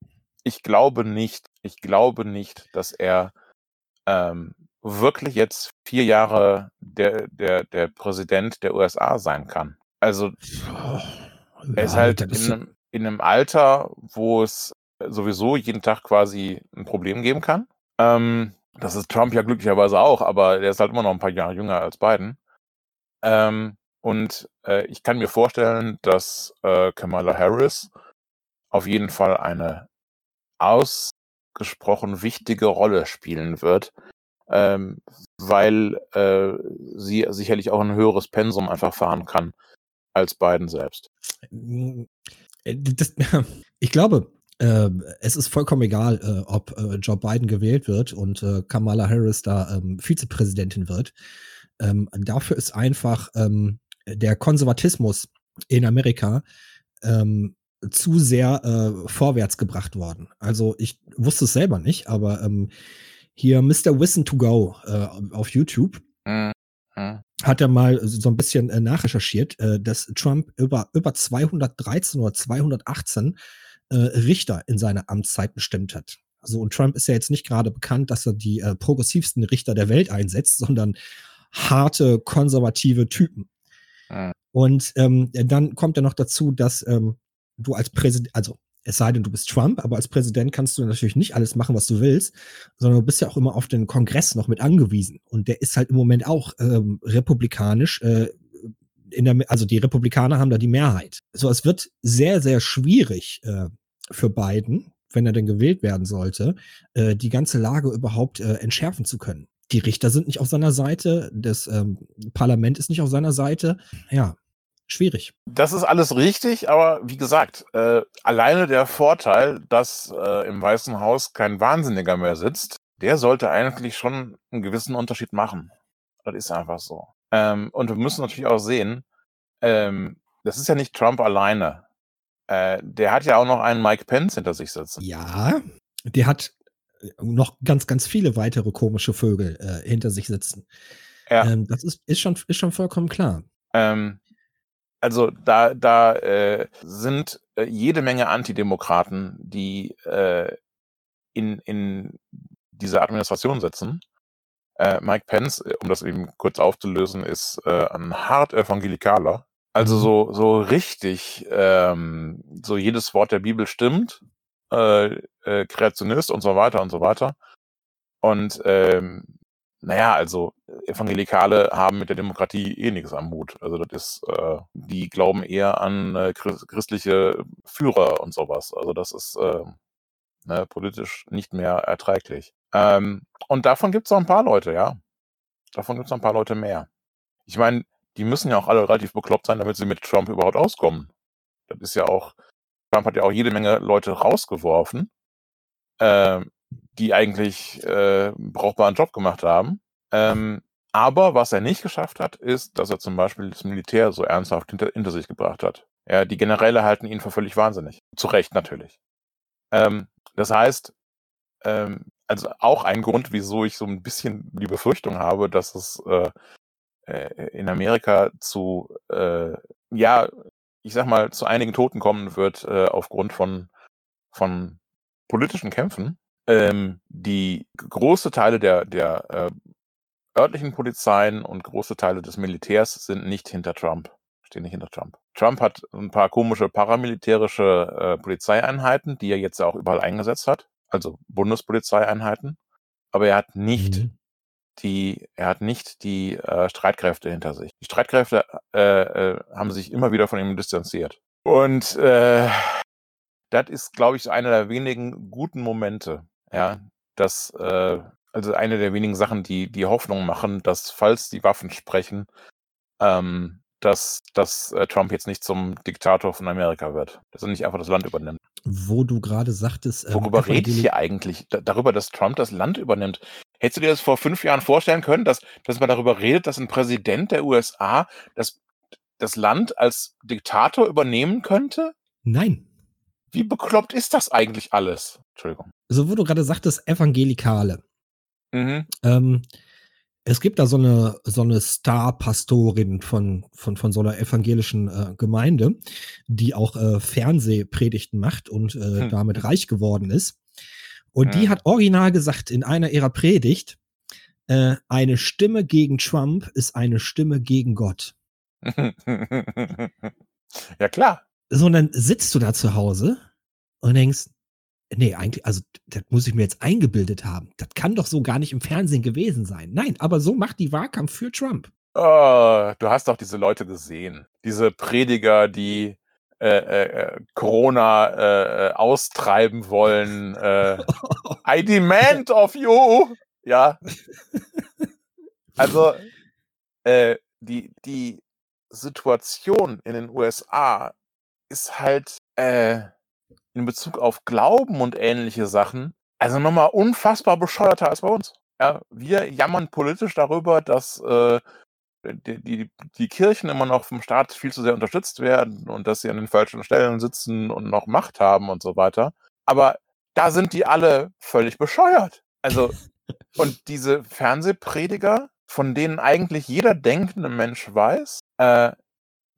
ich glaube nicht, ich glaube nicht, dass er ähm, wirklich jetzt vier Jahre der, der, der Präsident der USA sein kann. Also er ist halt in einem, in einem Alter, wo es sowieso jeden Tag quasi ein Problem geben kann. Ähm, das ist Trump ja glücklicherweise auch, aber der ist halt immer noch ein paar Jahre jünger als Biden. Ähm, und äh, ich kann mir vorstellen, dass äh, Kamala Harris auf jeden Fall eine ausgesprochen wichtige Rolle spielen wird, ähm, weil äh, sie sicherlich auch ein höheres Pensum einfach fahren kann als Biden selbst. Äh, das, ich glaube, äh, es ist vollkommen egal, äh, ob äh, Joe Biden gewählt wird und äh, Kamala Harris da ähm, Vizepräsidentin wird. Ähm, dafür ist einfach ähm, der Konservatismus in Amerika ähm, zu sehr äh, vorwärts gebracht worden. Also ich wusste es selber nicht, aber ähm, hier Mr. Wissen to Go äh, auf YouTube Mhm. Mhm. hat er mal so ein bisschen äh, nachrecherchiert, äh, dass Trump über, über 213 oder 218 äh, Richter in seiner Amtszeit bestimmt hat. Also und Trump ist ja jetzt nicht gerade bekannt, dass er die äh, progressivsten Richter der Welt einsetzt, sondern harte, konservative Typen. Mhm. Und ähm, dann kommt ja noch dazu, dass ähm, du als Präsident, also es sei denn, du bist Trump, aber als Präsident kannst du natürlich nicht alles machen, was du willst, sondern du bist ja auch immer auf den Kongress noch mit angewiesen. Und der ist halt im Moment auch ähm, republikanisch. Äh, in der, also die Republikaner haben da die Mehrheit. So, es wird sehr, sehr schwierig äh, für Biden, wenn er denn gewählt werden sollte, äh, die ganze Lage überhaupt äh, entschärfen zu können. Die Richter sind nicht auf seiner Seite, das ähm, Parlament ist nicht auf seiner Seite. Ja, schwierig. Das ist alles richtig, aber wie gesagt, äh, alleine der Vorteil, dass äh, im Weißen Haus kein Wahnsinniger mehr sitzt, der sollte eigentlich schon einen gewissen Unterschied machen. Das ist einfach so. Ähm, und wir müssen natürlich auch sehen, ähm, das ist ja nicht Trump alleine. Äh, der hat ja auch noch einen Mike Pence hinter sich sitzen. Ja, der hat äh, noch ganz, ganz viele weitere komische Vögel äh, hinter sich sitzen. Ja. Ähm, das ist, ist, schon, ist schon vollkommen klar. Ähm, also da, da äh, sind äh, jede Menge Antidemokraten, die äh, in, in dieser Administration sitzen. Äh, Mike Pence, äh, um das eben kurz aufzulösen, ist äh, ein hart Evangelikaler. Also Mhm. so, so richtig, ähm, so jedes Wort der Bibel stimmt, äh, äh, Kreationist und so weiter und so weiter. Und ähm, naja, also Evangelikale haben mit der Demokratie eh nichts am Hut. Also das ist, äh, die glauben eher an äh, Chris- christliche Führer und sowas. Also das ist äh, ne, politisch nicht mehr erträglich. Ähm, und davon gibt es auch ein paar Leute, ja. Davon gibt es ein paar Leute mehr. Ich meine, die müssen ja auch alle relativ bekloppt sein, damit sie mit Trump überhaupt auskommen. Das ist ja auch, Trump hat ja auch jede Menge Leute rausgeworfen, ähm, die eigentlich äh, brauchbaren Job gemacht haben. Ähm, aber was er nicht geschafft hat, ist, dass er zum Beispiel das Militär so ernsthaft hinter, hinter sich gebracht hat. Ja, die Generäle halten ihn für völlig wahnsinnig. Zu Recht natürlich. Ähm, das heißt, ähm, also auch ein Grund, wieso ich so ein bisschen die Befürchtung habe, dass es äh, äh, in Amerika zu, äh, ja, ich sag mal, zu einigen Toten kommen wird äh, aufgrund von, von politischen Kämpfen. Ähm, die große Teile der, der äh, örtlichen Polizeien und große Teile des Militärs sind nicht hinter Trump, stehen nicht hinter Trump. Trump hat ein paar komische paramilitärische äh, Polizeieinheiten, die er jetzt auch überall eingesetzt hat, also Bundespolizeieinheiten, aber er hat nicht Mhm. die, er hat nicht die äh, Streitkräfte hinter sich. Die Streitkräfte äh, äh, haben sich immer wieder von ihm distanziert. Und äh, das ist, glaube ich, einer der wenigen guten Momente, ja, dass, äh, also eine der wenigen Sachen, die die Hoffnung machen, dass, falls die Waffen sprechen, ähm, dass, dass äh, Trump jetzt nicht zum Diktator von Amerika wird, dass er nicht einfach das Land übernimmt. Wo du gerade sagtest, ähm, Worüber rede ich hier eigentlich? Da, darüber, dass Trump das Land übernimmt. Hättest du dir das vor fünf Jahren vorstellen können, dass, dass man darüber redet, dass ein Präsident der USA das, das Land als Diktator übernehmen könnte? Nein. Wie bekloppt ist das eigentlich alles? Entschuldigung. So, wo du gerade sagtest, Evangelikale. Mhm. Ähm, es gibt da so eine, so eine Star-Pastorin von, von, von so einer evangelischen äh, Gemeinde, die auch äh, Fernsehpredigten macht und äh, Hm. damit reich geworden ist. Und die Hm. hat original gesagt in einer ihrer Predigt, äh, eine Stimme gegen Trump ist eine Stimme gegen Gott. ja, klar. So, und dann sitzt du da zu Hause und denkst, nee, eigentlich, also das muss ich mir jetzt eingebildet haben. Das kann doch so gar nicht im Fernsehen gewesen sein. Nein, aber so macht die Wahlkampf für Trump. Oh, du hast doch diese Leute gesehen. Diese Prediger, die äh, äh, Corona äh, äh, austreiben wollen. Äh, I demand of you. Ja. Also äh, die, die Situation in den USA ist halt äh, in Bezug auf Glauben und ähnliche Sachen, also nochmal unfassbar bescheuerter als bei uns. Ja, wir jammern politisch darüber, dass äh, die, die, die Kirchen immer noch vom Staat viel zu sehr unterstützt werden und dass sie an den falschen Stellen sitzen und noch Macht haben und so weiter. Aber da sind die alle völlig bescheuert. Also, und diese Fernsehprediger, von denen eigentlich jeder denkende Mensch weiß, äh,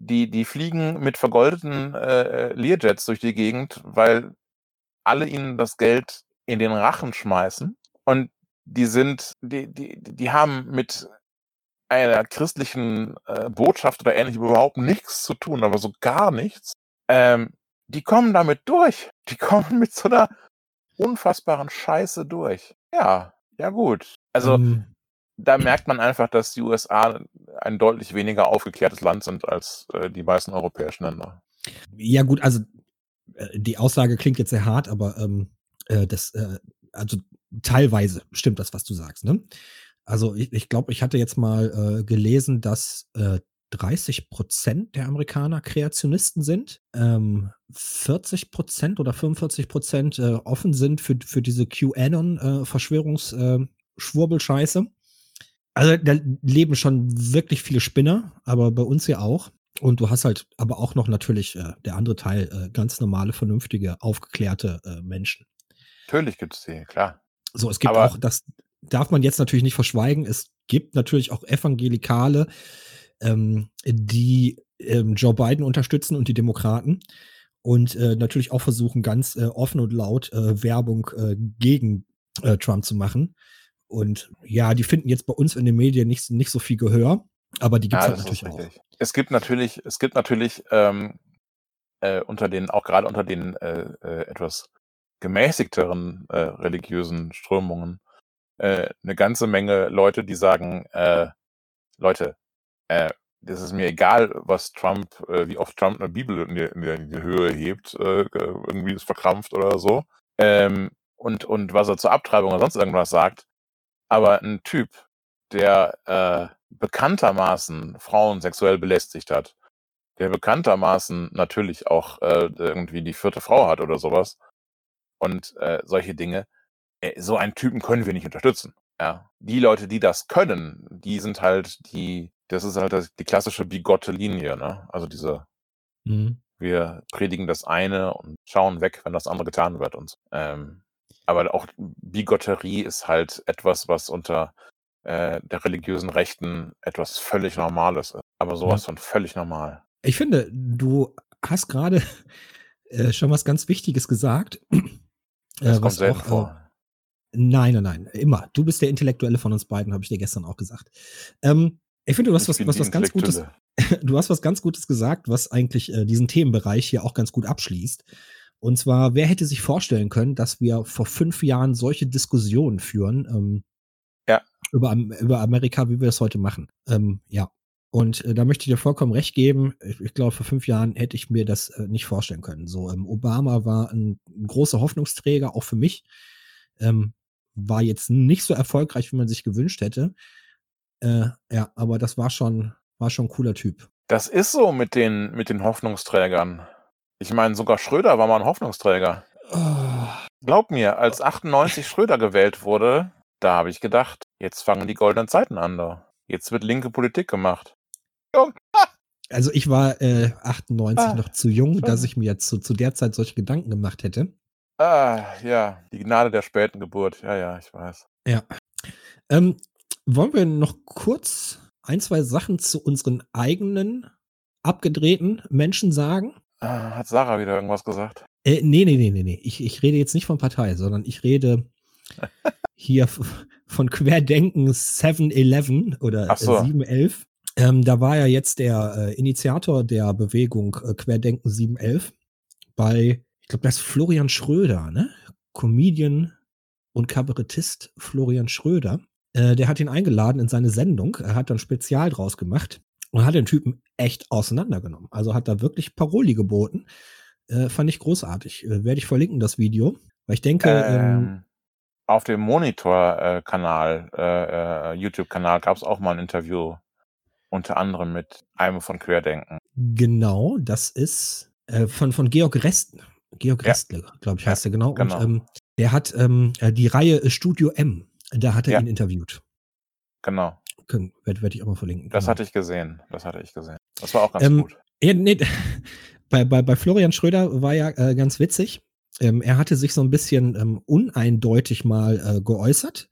die, die fliegen mit vergoldeten äh, Learjets durch die Gegend, weil alle ihnen das Geld in den Rachen schmeißen. Und die sind, die, die, die haben mit einer christlichen äh, Botschaft oder ähnlichem überhaupt nichts zu tun, aber so gar nichts. Ähm, die kommen damit durch. Die kommen mit so einer unfassbaren Scheiße durch. Ja, ja gut. Also Ähm, da merkt man einfach, dass die USA ein deutlich weniger aufgeklärtes Land sind als äh, die meisten europäischen Länder. ja, gut, also äh, die Aussage klingt jetzt sehr hart, aber ähm, äh, das, äh, also teilweise stimmt das, was du sagst. Ne? Also ich, ich glaube, ich hatte jetzt mal äh, gelesen, dass äh, 30 Prozent der Amerikaner Kreationisten sind, ähm, 40 Prozent oder 45 Prozent äh, offen sind für, für diese QAnon-Verschwörungsschwurbelscheiße. Also da leben schon wirklich viele Spinner, aber bei uns ja auch. Und du hast halt aber auch noch natürlich äh, der andere Teil, äh, ganz normale, vernünftige, aufgeklärte äh, Menschen. Natürlich gibt es die, klar. So, es gibt Aber- auch, das darf man jetzt natürlich nicht verschweigen, es gibt natürlich auch Evangelikale, ähm, die ähm, Joe Biden unterstützen und die Demokraten und äh, natürlich auch versuchen, ganz äh, offen und laut äh, Werbung gegen Trump zu machen. Und ja, die finden jetzt bei uns in den Medien nicht, nicht so viel Gehör, aber die gibt es Ja, halt natürlich auch. Es gibt natürlich, es gibt natürlich ähm, äh, unter den, auch gerade unter den äh, äh, etwas gemäßigteren äh, religiösen Strömungen äh, eine ganze Menge Leute, die sagen, äh, Leute, das ist mir egal, was Trump, äh, wie oft Trump eine Bibel in die, in die, Höhe hebt, irgendwie ist verkrampft oder so, ähm, und, und was er zur Abtreibung oder sonst irgendwas sagt. Aber ein Typ, der äh, bekanntermaßen Frauen sexuell belästigt hat, der bekanntermaßen natürlich auch äh, irgendwie die vierte Frau hat oder sowas und äh, solche Dinge, äh, so einen Typen können wir nicht unterstützen. Ja, die Leute, die das können, die sind halt die, das ist halt das, die klassische bigotte Linie, ne? Also diese, Mhm. wir predigen das eine und schauen weg, wenn das andere getan wird und ähm, aber auch Bigotterie ist halt etwas, was unter äh, der religiösen Rechten etwas völlig Normales ist. Aber sowas von völlig normal. Ich finde, du hast gerade äh, schon was ganz Wichtiges gesagt. Das äh, kommt selten auch, äh, vor. Nein, nein, nein. Immer. Du bist der Intellektuelle von uns beiden, habe ich dir gestern auch gesagt. Ähm, ich finde, du hast Ich was, was, was ganz Gutes. Du hast was ganz Gutes gesagt, was eigentlich äh, diesen Themenbereich hier auch ganz gut abschließt. Und zwar, wer hätte sich vorstellen können, dass wir vor fünf Jahren solche Diskussionen führen ähm, Ja. über, über Amerika, wie wir das heute machen? Ähm, ja. Und äh, da möchte ich dir vollkommen recht geben. Ich, ich glaube, vor fünf Jahren hätte ich mir das äh, nicht vorstellen können. So, ähm, Obama war ein, großer Hoffnungsträger, auch für mich. Ähm, war jetzt nicht so erfolgreich, wie man sich gewünscht hätte. Äh, ja, aber das war schon, war schon ein cooler Typ. Das ist so mit den, mit den Hoffnungsträgern. Ich meine, sogar Schröder war mal ein Hoffnungsträger. Glaub mir, als 98 Schröder gewählt wurde, da habe ich gedacht, jetzt fangen die goldenen Zeiten an. Da. Jetzt wird linke Politik gemacht. Also ich war äh, 98 Ah, noch zu jung, schon. dass ich mir jetzt zu, zu der Zeit solche Gedanken gemacht hätte. Ah, ja, die Gnade der späten Geburt. Ja, ja, ich weiß. Ja. Ähm, wollen wir noch kurz ein, zwei Sachen zu unseren eigenen abgedrehten Menschen sagen? Ah, hat Sarah wieder irgendwas gesagt? Äh, nee, nee, nee, nee, nee. Ich, ich rede jetzt nicht von Partei, sondern ich rede hier von Querdenken 7-Eleven oder Ach so. äh, 711. Ähm, da war ja jetzt der äh, Initiator der Bewegung äh, Querdenken 711 bei, ich glaube, das ist Florian Schröder, ne? Comedian und Kabarettist Florian Schröder. Äh, der hat ihn eingeladen in seine Sendung. Er hat dann Spezial draus gemacht. Und hat den Typen echt auseinandergenommen. Also hat da wirklich Paroli geboten. Äh, fand ich großartig. Äh, Werde ich verlinken, das Video. Weil ich denke, ähm, Ähm, auf dem Monitor-Kanal, äh, äh, YouTube-Kanal gab es auch mal ein Interview, unter anderem mit einem von Querdenken. genau, das ist äh, von, von Georg Resten. Georg Ja. Restle, glaube ich, Ja, heißt er genau. genau. Und ähm, der hat ähm, äh, die Reihe Studio M, da hat er Ja. ihn interviewt. Genau, Werde werd ich auch mal verlinken. das genau. hatte ich gesehen. Das hatte ich gesehen. Das war auch ganz Ähm, gut. Ja, nee, bei, bei, bei Florian Schröder war ja äh, ganz witzig. Ähm, er hatte sich so ein bisschen ähm, uneindeutig mal äh, geäußert.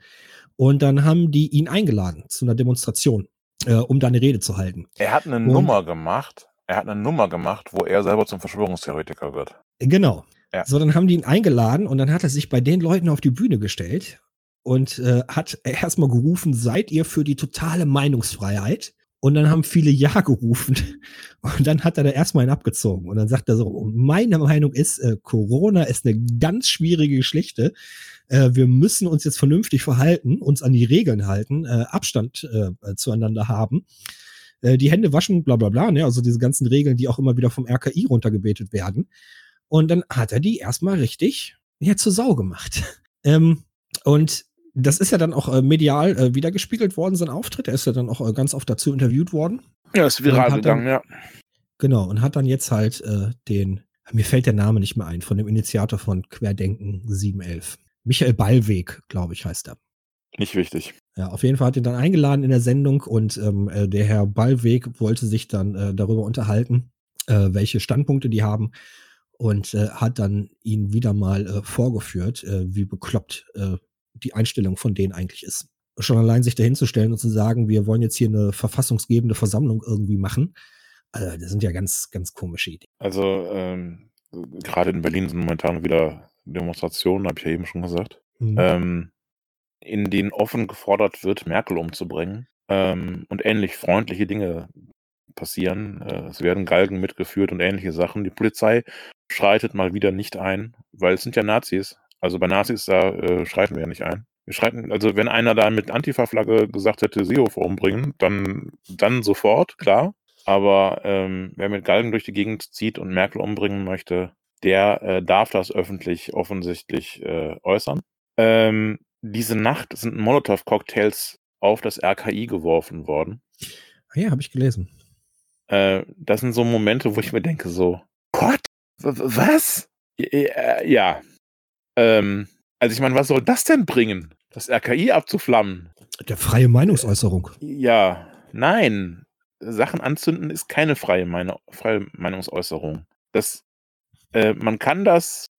Und dann haben die ihn eingeladen zu einer Demonstration, äh, um da eine Rede zu halten. Er hat eine und- Nummer gemacht. Er hat eine Nummer gemacht, wo er selber zum Verschwörungstheoretiker wird. Genau. Ja. So, dann haben die ihn eingeladen und dann hat er sich bei den Leuten auf die Bühne gestellt und äh, hat erstmal gerufen, seid ihr für die totale Meinungsfreiheit? Und dann haben viele Ja gerufen. Und dann hat er da erstmal einen abgezogen. Und dann sagt er so, meine Meinung ist, äh, Corona ist eine ganz schwierige Geschichte. Äh, wir müssen uns jetzt vernünftig verhalten, uns an die Regeln halten, äh, Abstand äh, zueinander haben, äh, die Hände waschen, bla bla bla. Ne? Also diese ganzen Regeln, die auch immer wieder vom RKI runtergebetet werden. Und dann hat er die erstmal richtig ja, zur Sau gemacht. Ähm, und das ist ja dann auch äh, medial äh, wiedergespiegelt worden, sein Auftritt. Er ist ja dann auch äh, ganz oft dazu interviewt worden. Ja, ist viral gegangen, ja. Genau, und hat dann jetzt halt äh, den, mir fällt der Name nicht mehr ein, von dem Initiator von Querdenken 711. Michael Ballweg, glaube ich, heißt er. Nicht wichtig. Ja, auf jeden Fall hat ihn dann eingeladen in der Sendung und ähm, äh, der Herr Ballweg wollte sich dann äh, darüber unterhalten, äh, welche Standpunkte die haben und äh, hat dann ihn wieder mal äh, vorgeführt, äh, wie bekloppt äh, die Einstellung von denen eigentlich ist. Schon allein sich dahinzustellen und zu sagen, wir wollen jetzt hier eine verfassungsgebende Versammlung irgendwie machen, also, das sind ja ganz, ganz komische Ideen. Also, ähm, gerade in Berlin sind momentan wieder Demonstrationen, habe ich ja eben schon gesagt, Mhm. ähm, in denen offen gefordert wird, Merkel umzubringen ähm, und ähnlich freundliche Dinge passieren. Äh, es werden Galgen mitgeführt und ähnliche Sachen. Die Polizei schreitet mal wieder nicht ein, weil es sind ja Nazis. Also bei Nazis, da äh, schreiten wir ja nicht ein. Wir schreiten, also wenn einer da mit Antifa-Flagge gesagt hätte, Seehofer umbringen, dann, dann sofort, klar. Aber ähm, wer mit Galgen durch die Gegend zieht und Merkel umbringen möchte, der äh, darf das öffentlich offensichtlich äh, äußern. Ähm, diese Nacht sind Molotow-Cocktails auf das RKI geworfen worden. Ah ja, habe ich gelesen. Äh, das sind so Momente, wo ich mir denke, so, Gott, was? Äh, ja. Ähm, also ich meine, was soll das denn bringen? Das RKI abzuflammen? Der freie Meinungsäußerung. Ja, nein. Sachen anzünden ist keine freie, Meine freie Meinungsäußerung. Das, äh, man kann das,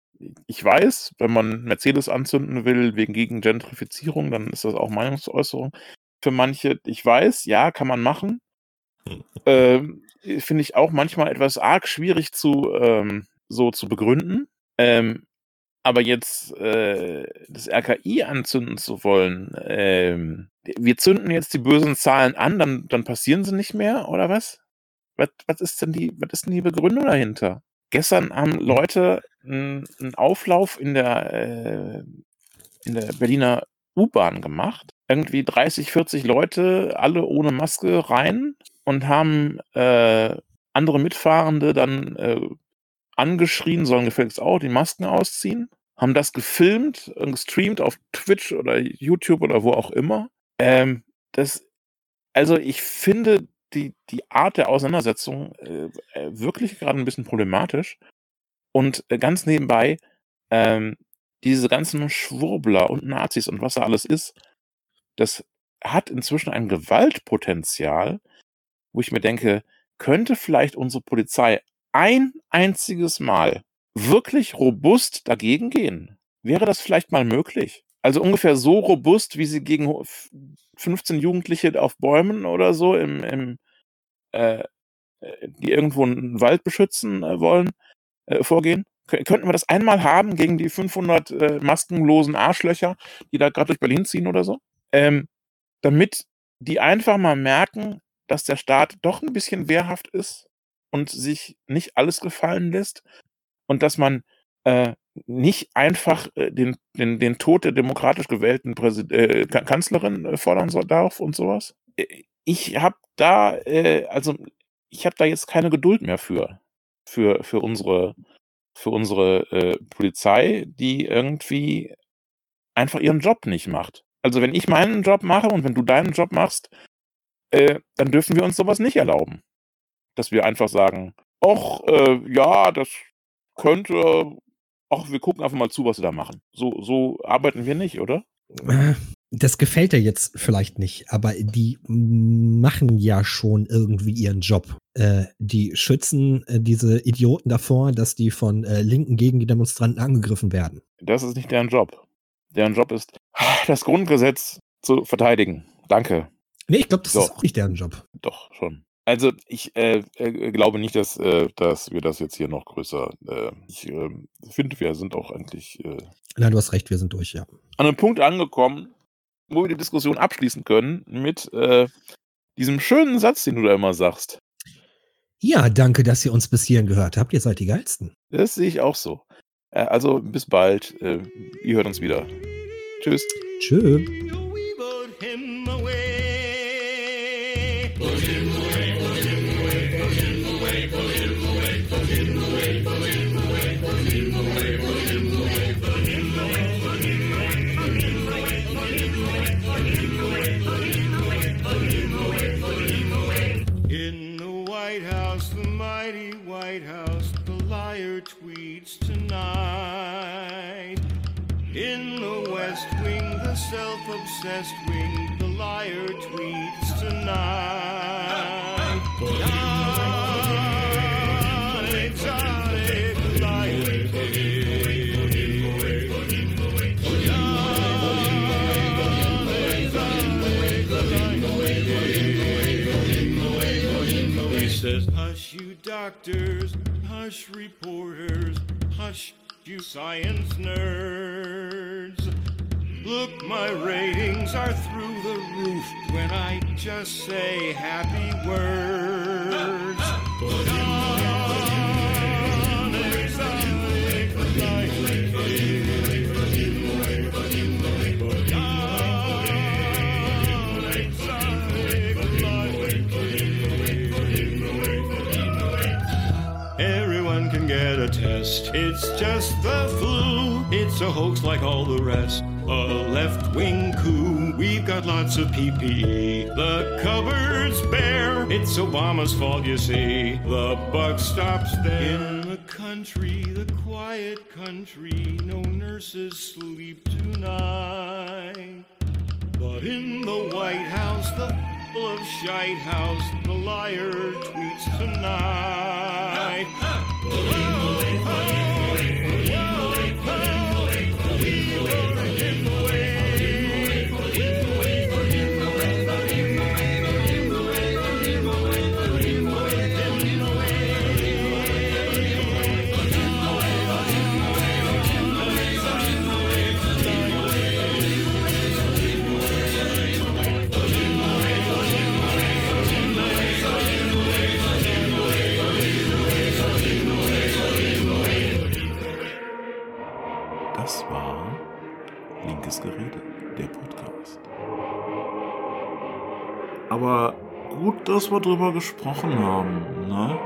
ich weiß, wenn man Mercedes anzünden will wegen gegen Gentrifizierung, dann ist das auch Meinungsäußerung. Für manche, ich weiß, ja, kann man machen. Ähm, Finde ich auch manchmal etwas arg schwierig zu ähm, so zu begründen. Ähm, aber jetzt äh, das RKI anzünden zu wollen, ähm, wir zünden jetzt die bösen Zahlen an, dann, dann passieren sie nicht mehr, oder was? Was, was ist denn die, was ist denn die Begründung dahinter? Gestern haben Leute einen Auflauf in der, äh, in der Berliner U-Bahn gemacht. Irgendwie 30, 40 Leute, alle ohne Maske rein und haben äh, andere Mitfahrende dann äh, angeschrien, sollen gefälligst auch die Masken ausziehen, haben das gefilmt und gestreamt auf Twitch oder YouTube oder wo auch immer. Ähm, das, also ich finde die, die Art der Auseinandersetzung äh, äh, wirklich gerade ein bisschen problematisch. Und äh, ganz nebenbei, ähm, diese ganzen Schwurbler und Nazis und was da alles ist, das hat inzwischen ein Gewaltpotenzial, wo ich mir denke, könnte vielleicht unsere Polizei ein einziges Mal wirklich robust dagegen gehen? Wäre das vielleicht mal möglich? Also ungefähr so robust, wie sie gegen ho- f- 15 Jugendliche auf Bäumen oder so im, im äh, äh, die irgendwo einen Wald beschützen äh, wollen, äh, vorgehen? Kö- Könnten wir das einmal haben gegen die 500 äh, maskenlosen Arschlöcher, die da gerade durch Berlin ziehen oder so? Ähm, damit die einfach mal merken, dass der Staat doch ein bisschen wehrhaft ist und sich nicht alles gefallen lässt und dass man äh, nicht einfach äh, den, den, den Tod der demokratisch gewählten Präsid äh, Ka- Kanzlerin äh, fordern soll, darf und sowas. Äh, ich habe da, äh, also ich habe da jetzt keine Geduld mehr für, für, für unsere, für unsere äh, Polizei, die irgendwie einfach ihren Job nicht macht. Also wenn ich meinen Job mache und wenn du deinen Job machst, äh, dann dürfen wir uns sowas nicht erlauben. Dass wir einfach sagen, ach, äh, ja, das könnte, ach, wir gucken einfach mal zu, was sie da machen. So, so arbeiten wir nicht, oder? Äh, Das gefällt dir jetzt vielleicht nicht, aber die machen ja schon irgendwie ihren Job. Äh, die schützen äh, diese Idioten davor, dass die von äh, Linken gegen die Demonstranten angegriffen werden. Das ist nicht deren Job. Deren Job ist, das Grundgesetz zu verteidigen. Danke. Nee, ich glaube, das So. ist auch nicht deren Job. Doch, schon. Also ich äh, äh, glaube nicht, dass, äh, dass wir das jetzt hier noch größer. Äh, ich äh, finde, wir sind auch eigentlich äh, Nein, du hast recht, wir sind durch, ja. an einem Punkt angekommen, wo wir die Diskussion abschließen können mit äh, diesem schönen Satz, den du da immer sagst. Ja, danke, dass ihr uns bis hierhin gehört habt. Ihr seid die Geilsten. Das sehe ich auch so. Äh, also bis bald. Äh, ihr hört uns wieder. Tschüss. Tschö. Him White House, the liar tweets tonight. In the West Wing, the self obsessed wing, the liar tweets tonight. Doctors, hush, reporters, hush, you science nerds. Look, my ratings are through the roof when I just say happy words. John, test. It's just the flu. It's a hoax like all the rest. A left wing coup. We've got lots of PPE. The cupboard's bare. It's Obama's fault, you see. The buck stops there. In the country, the quiet country, no nurses sleep tonight. But in the White House, the full of shite house, the liar tweets tonight. Aber gut, dass wir drüber gesprochen haben, ne?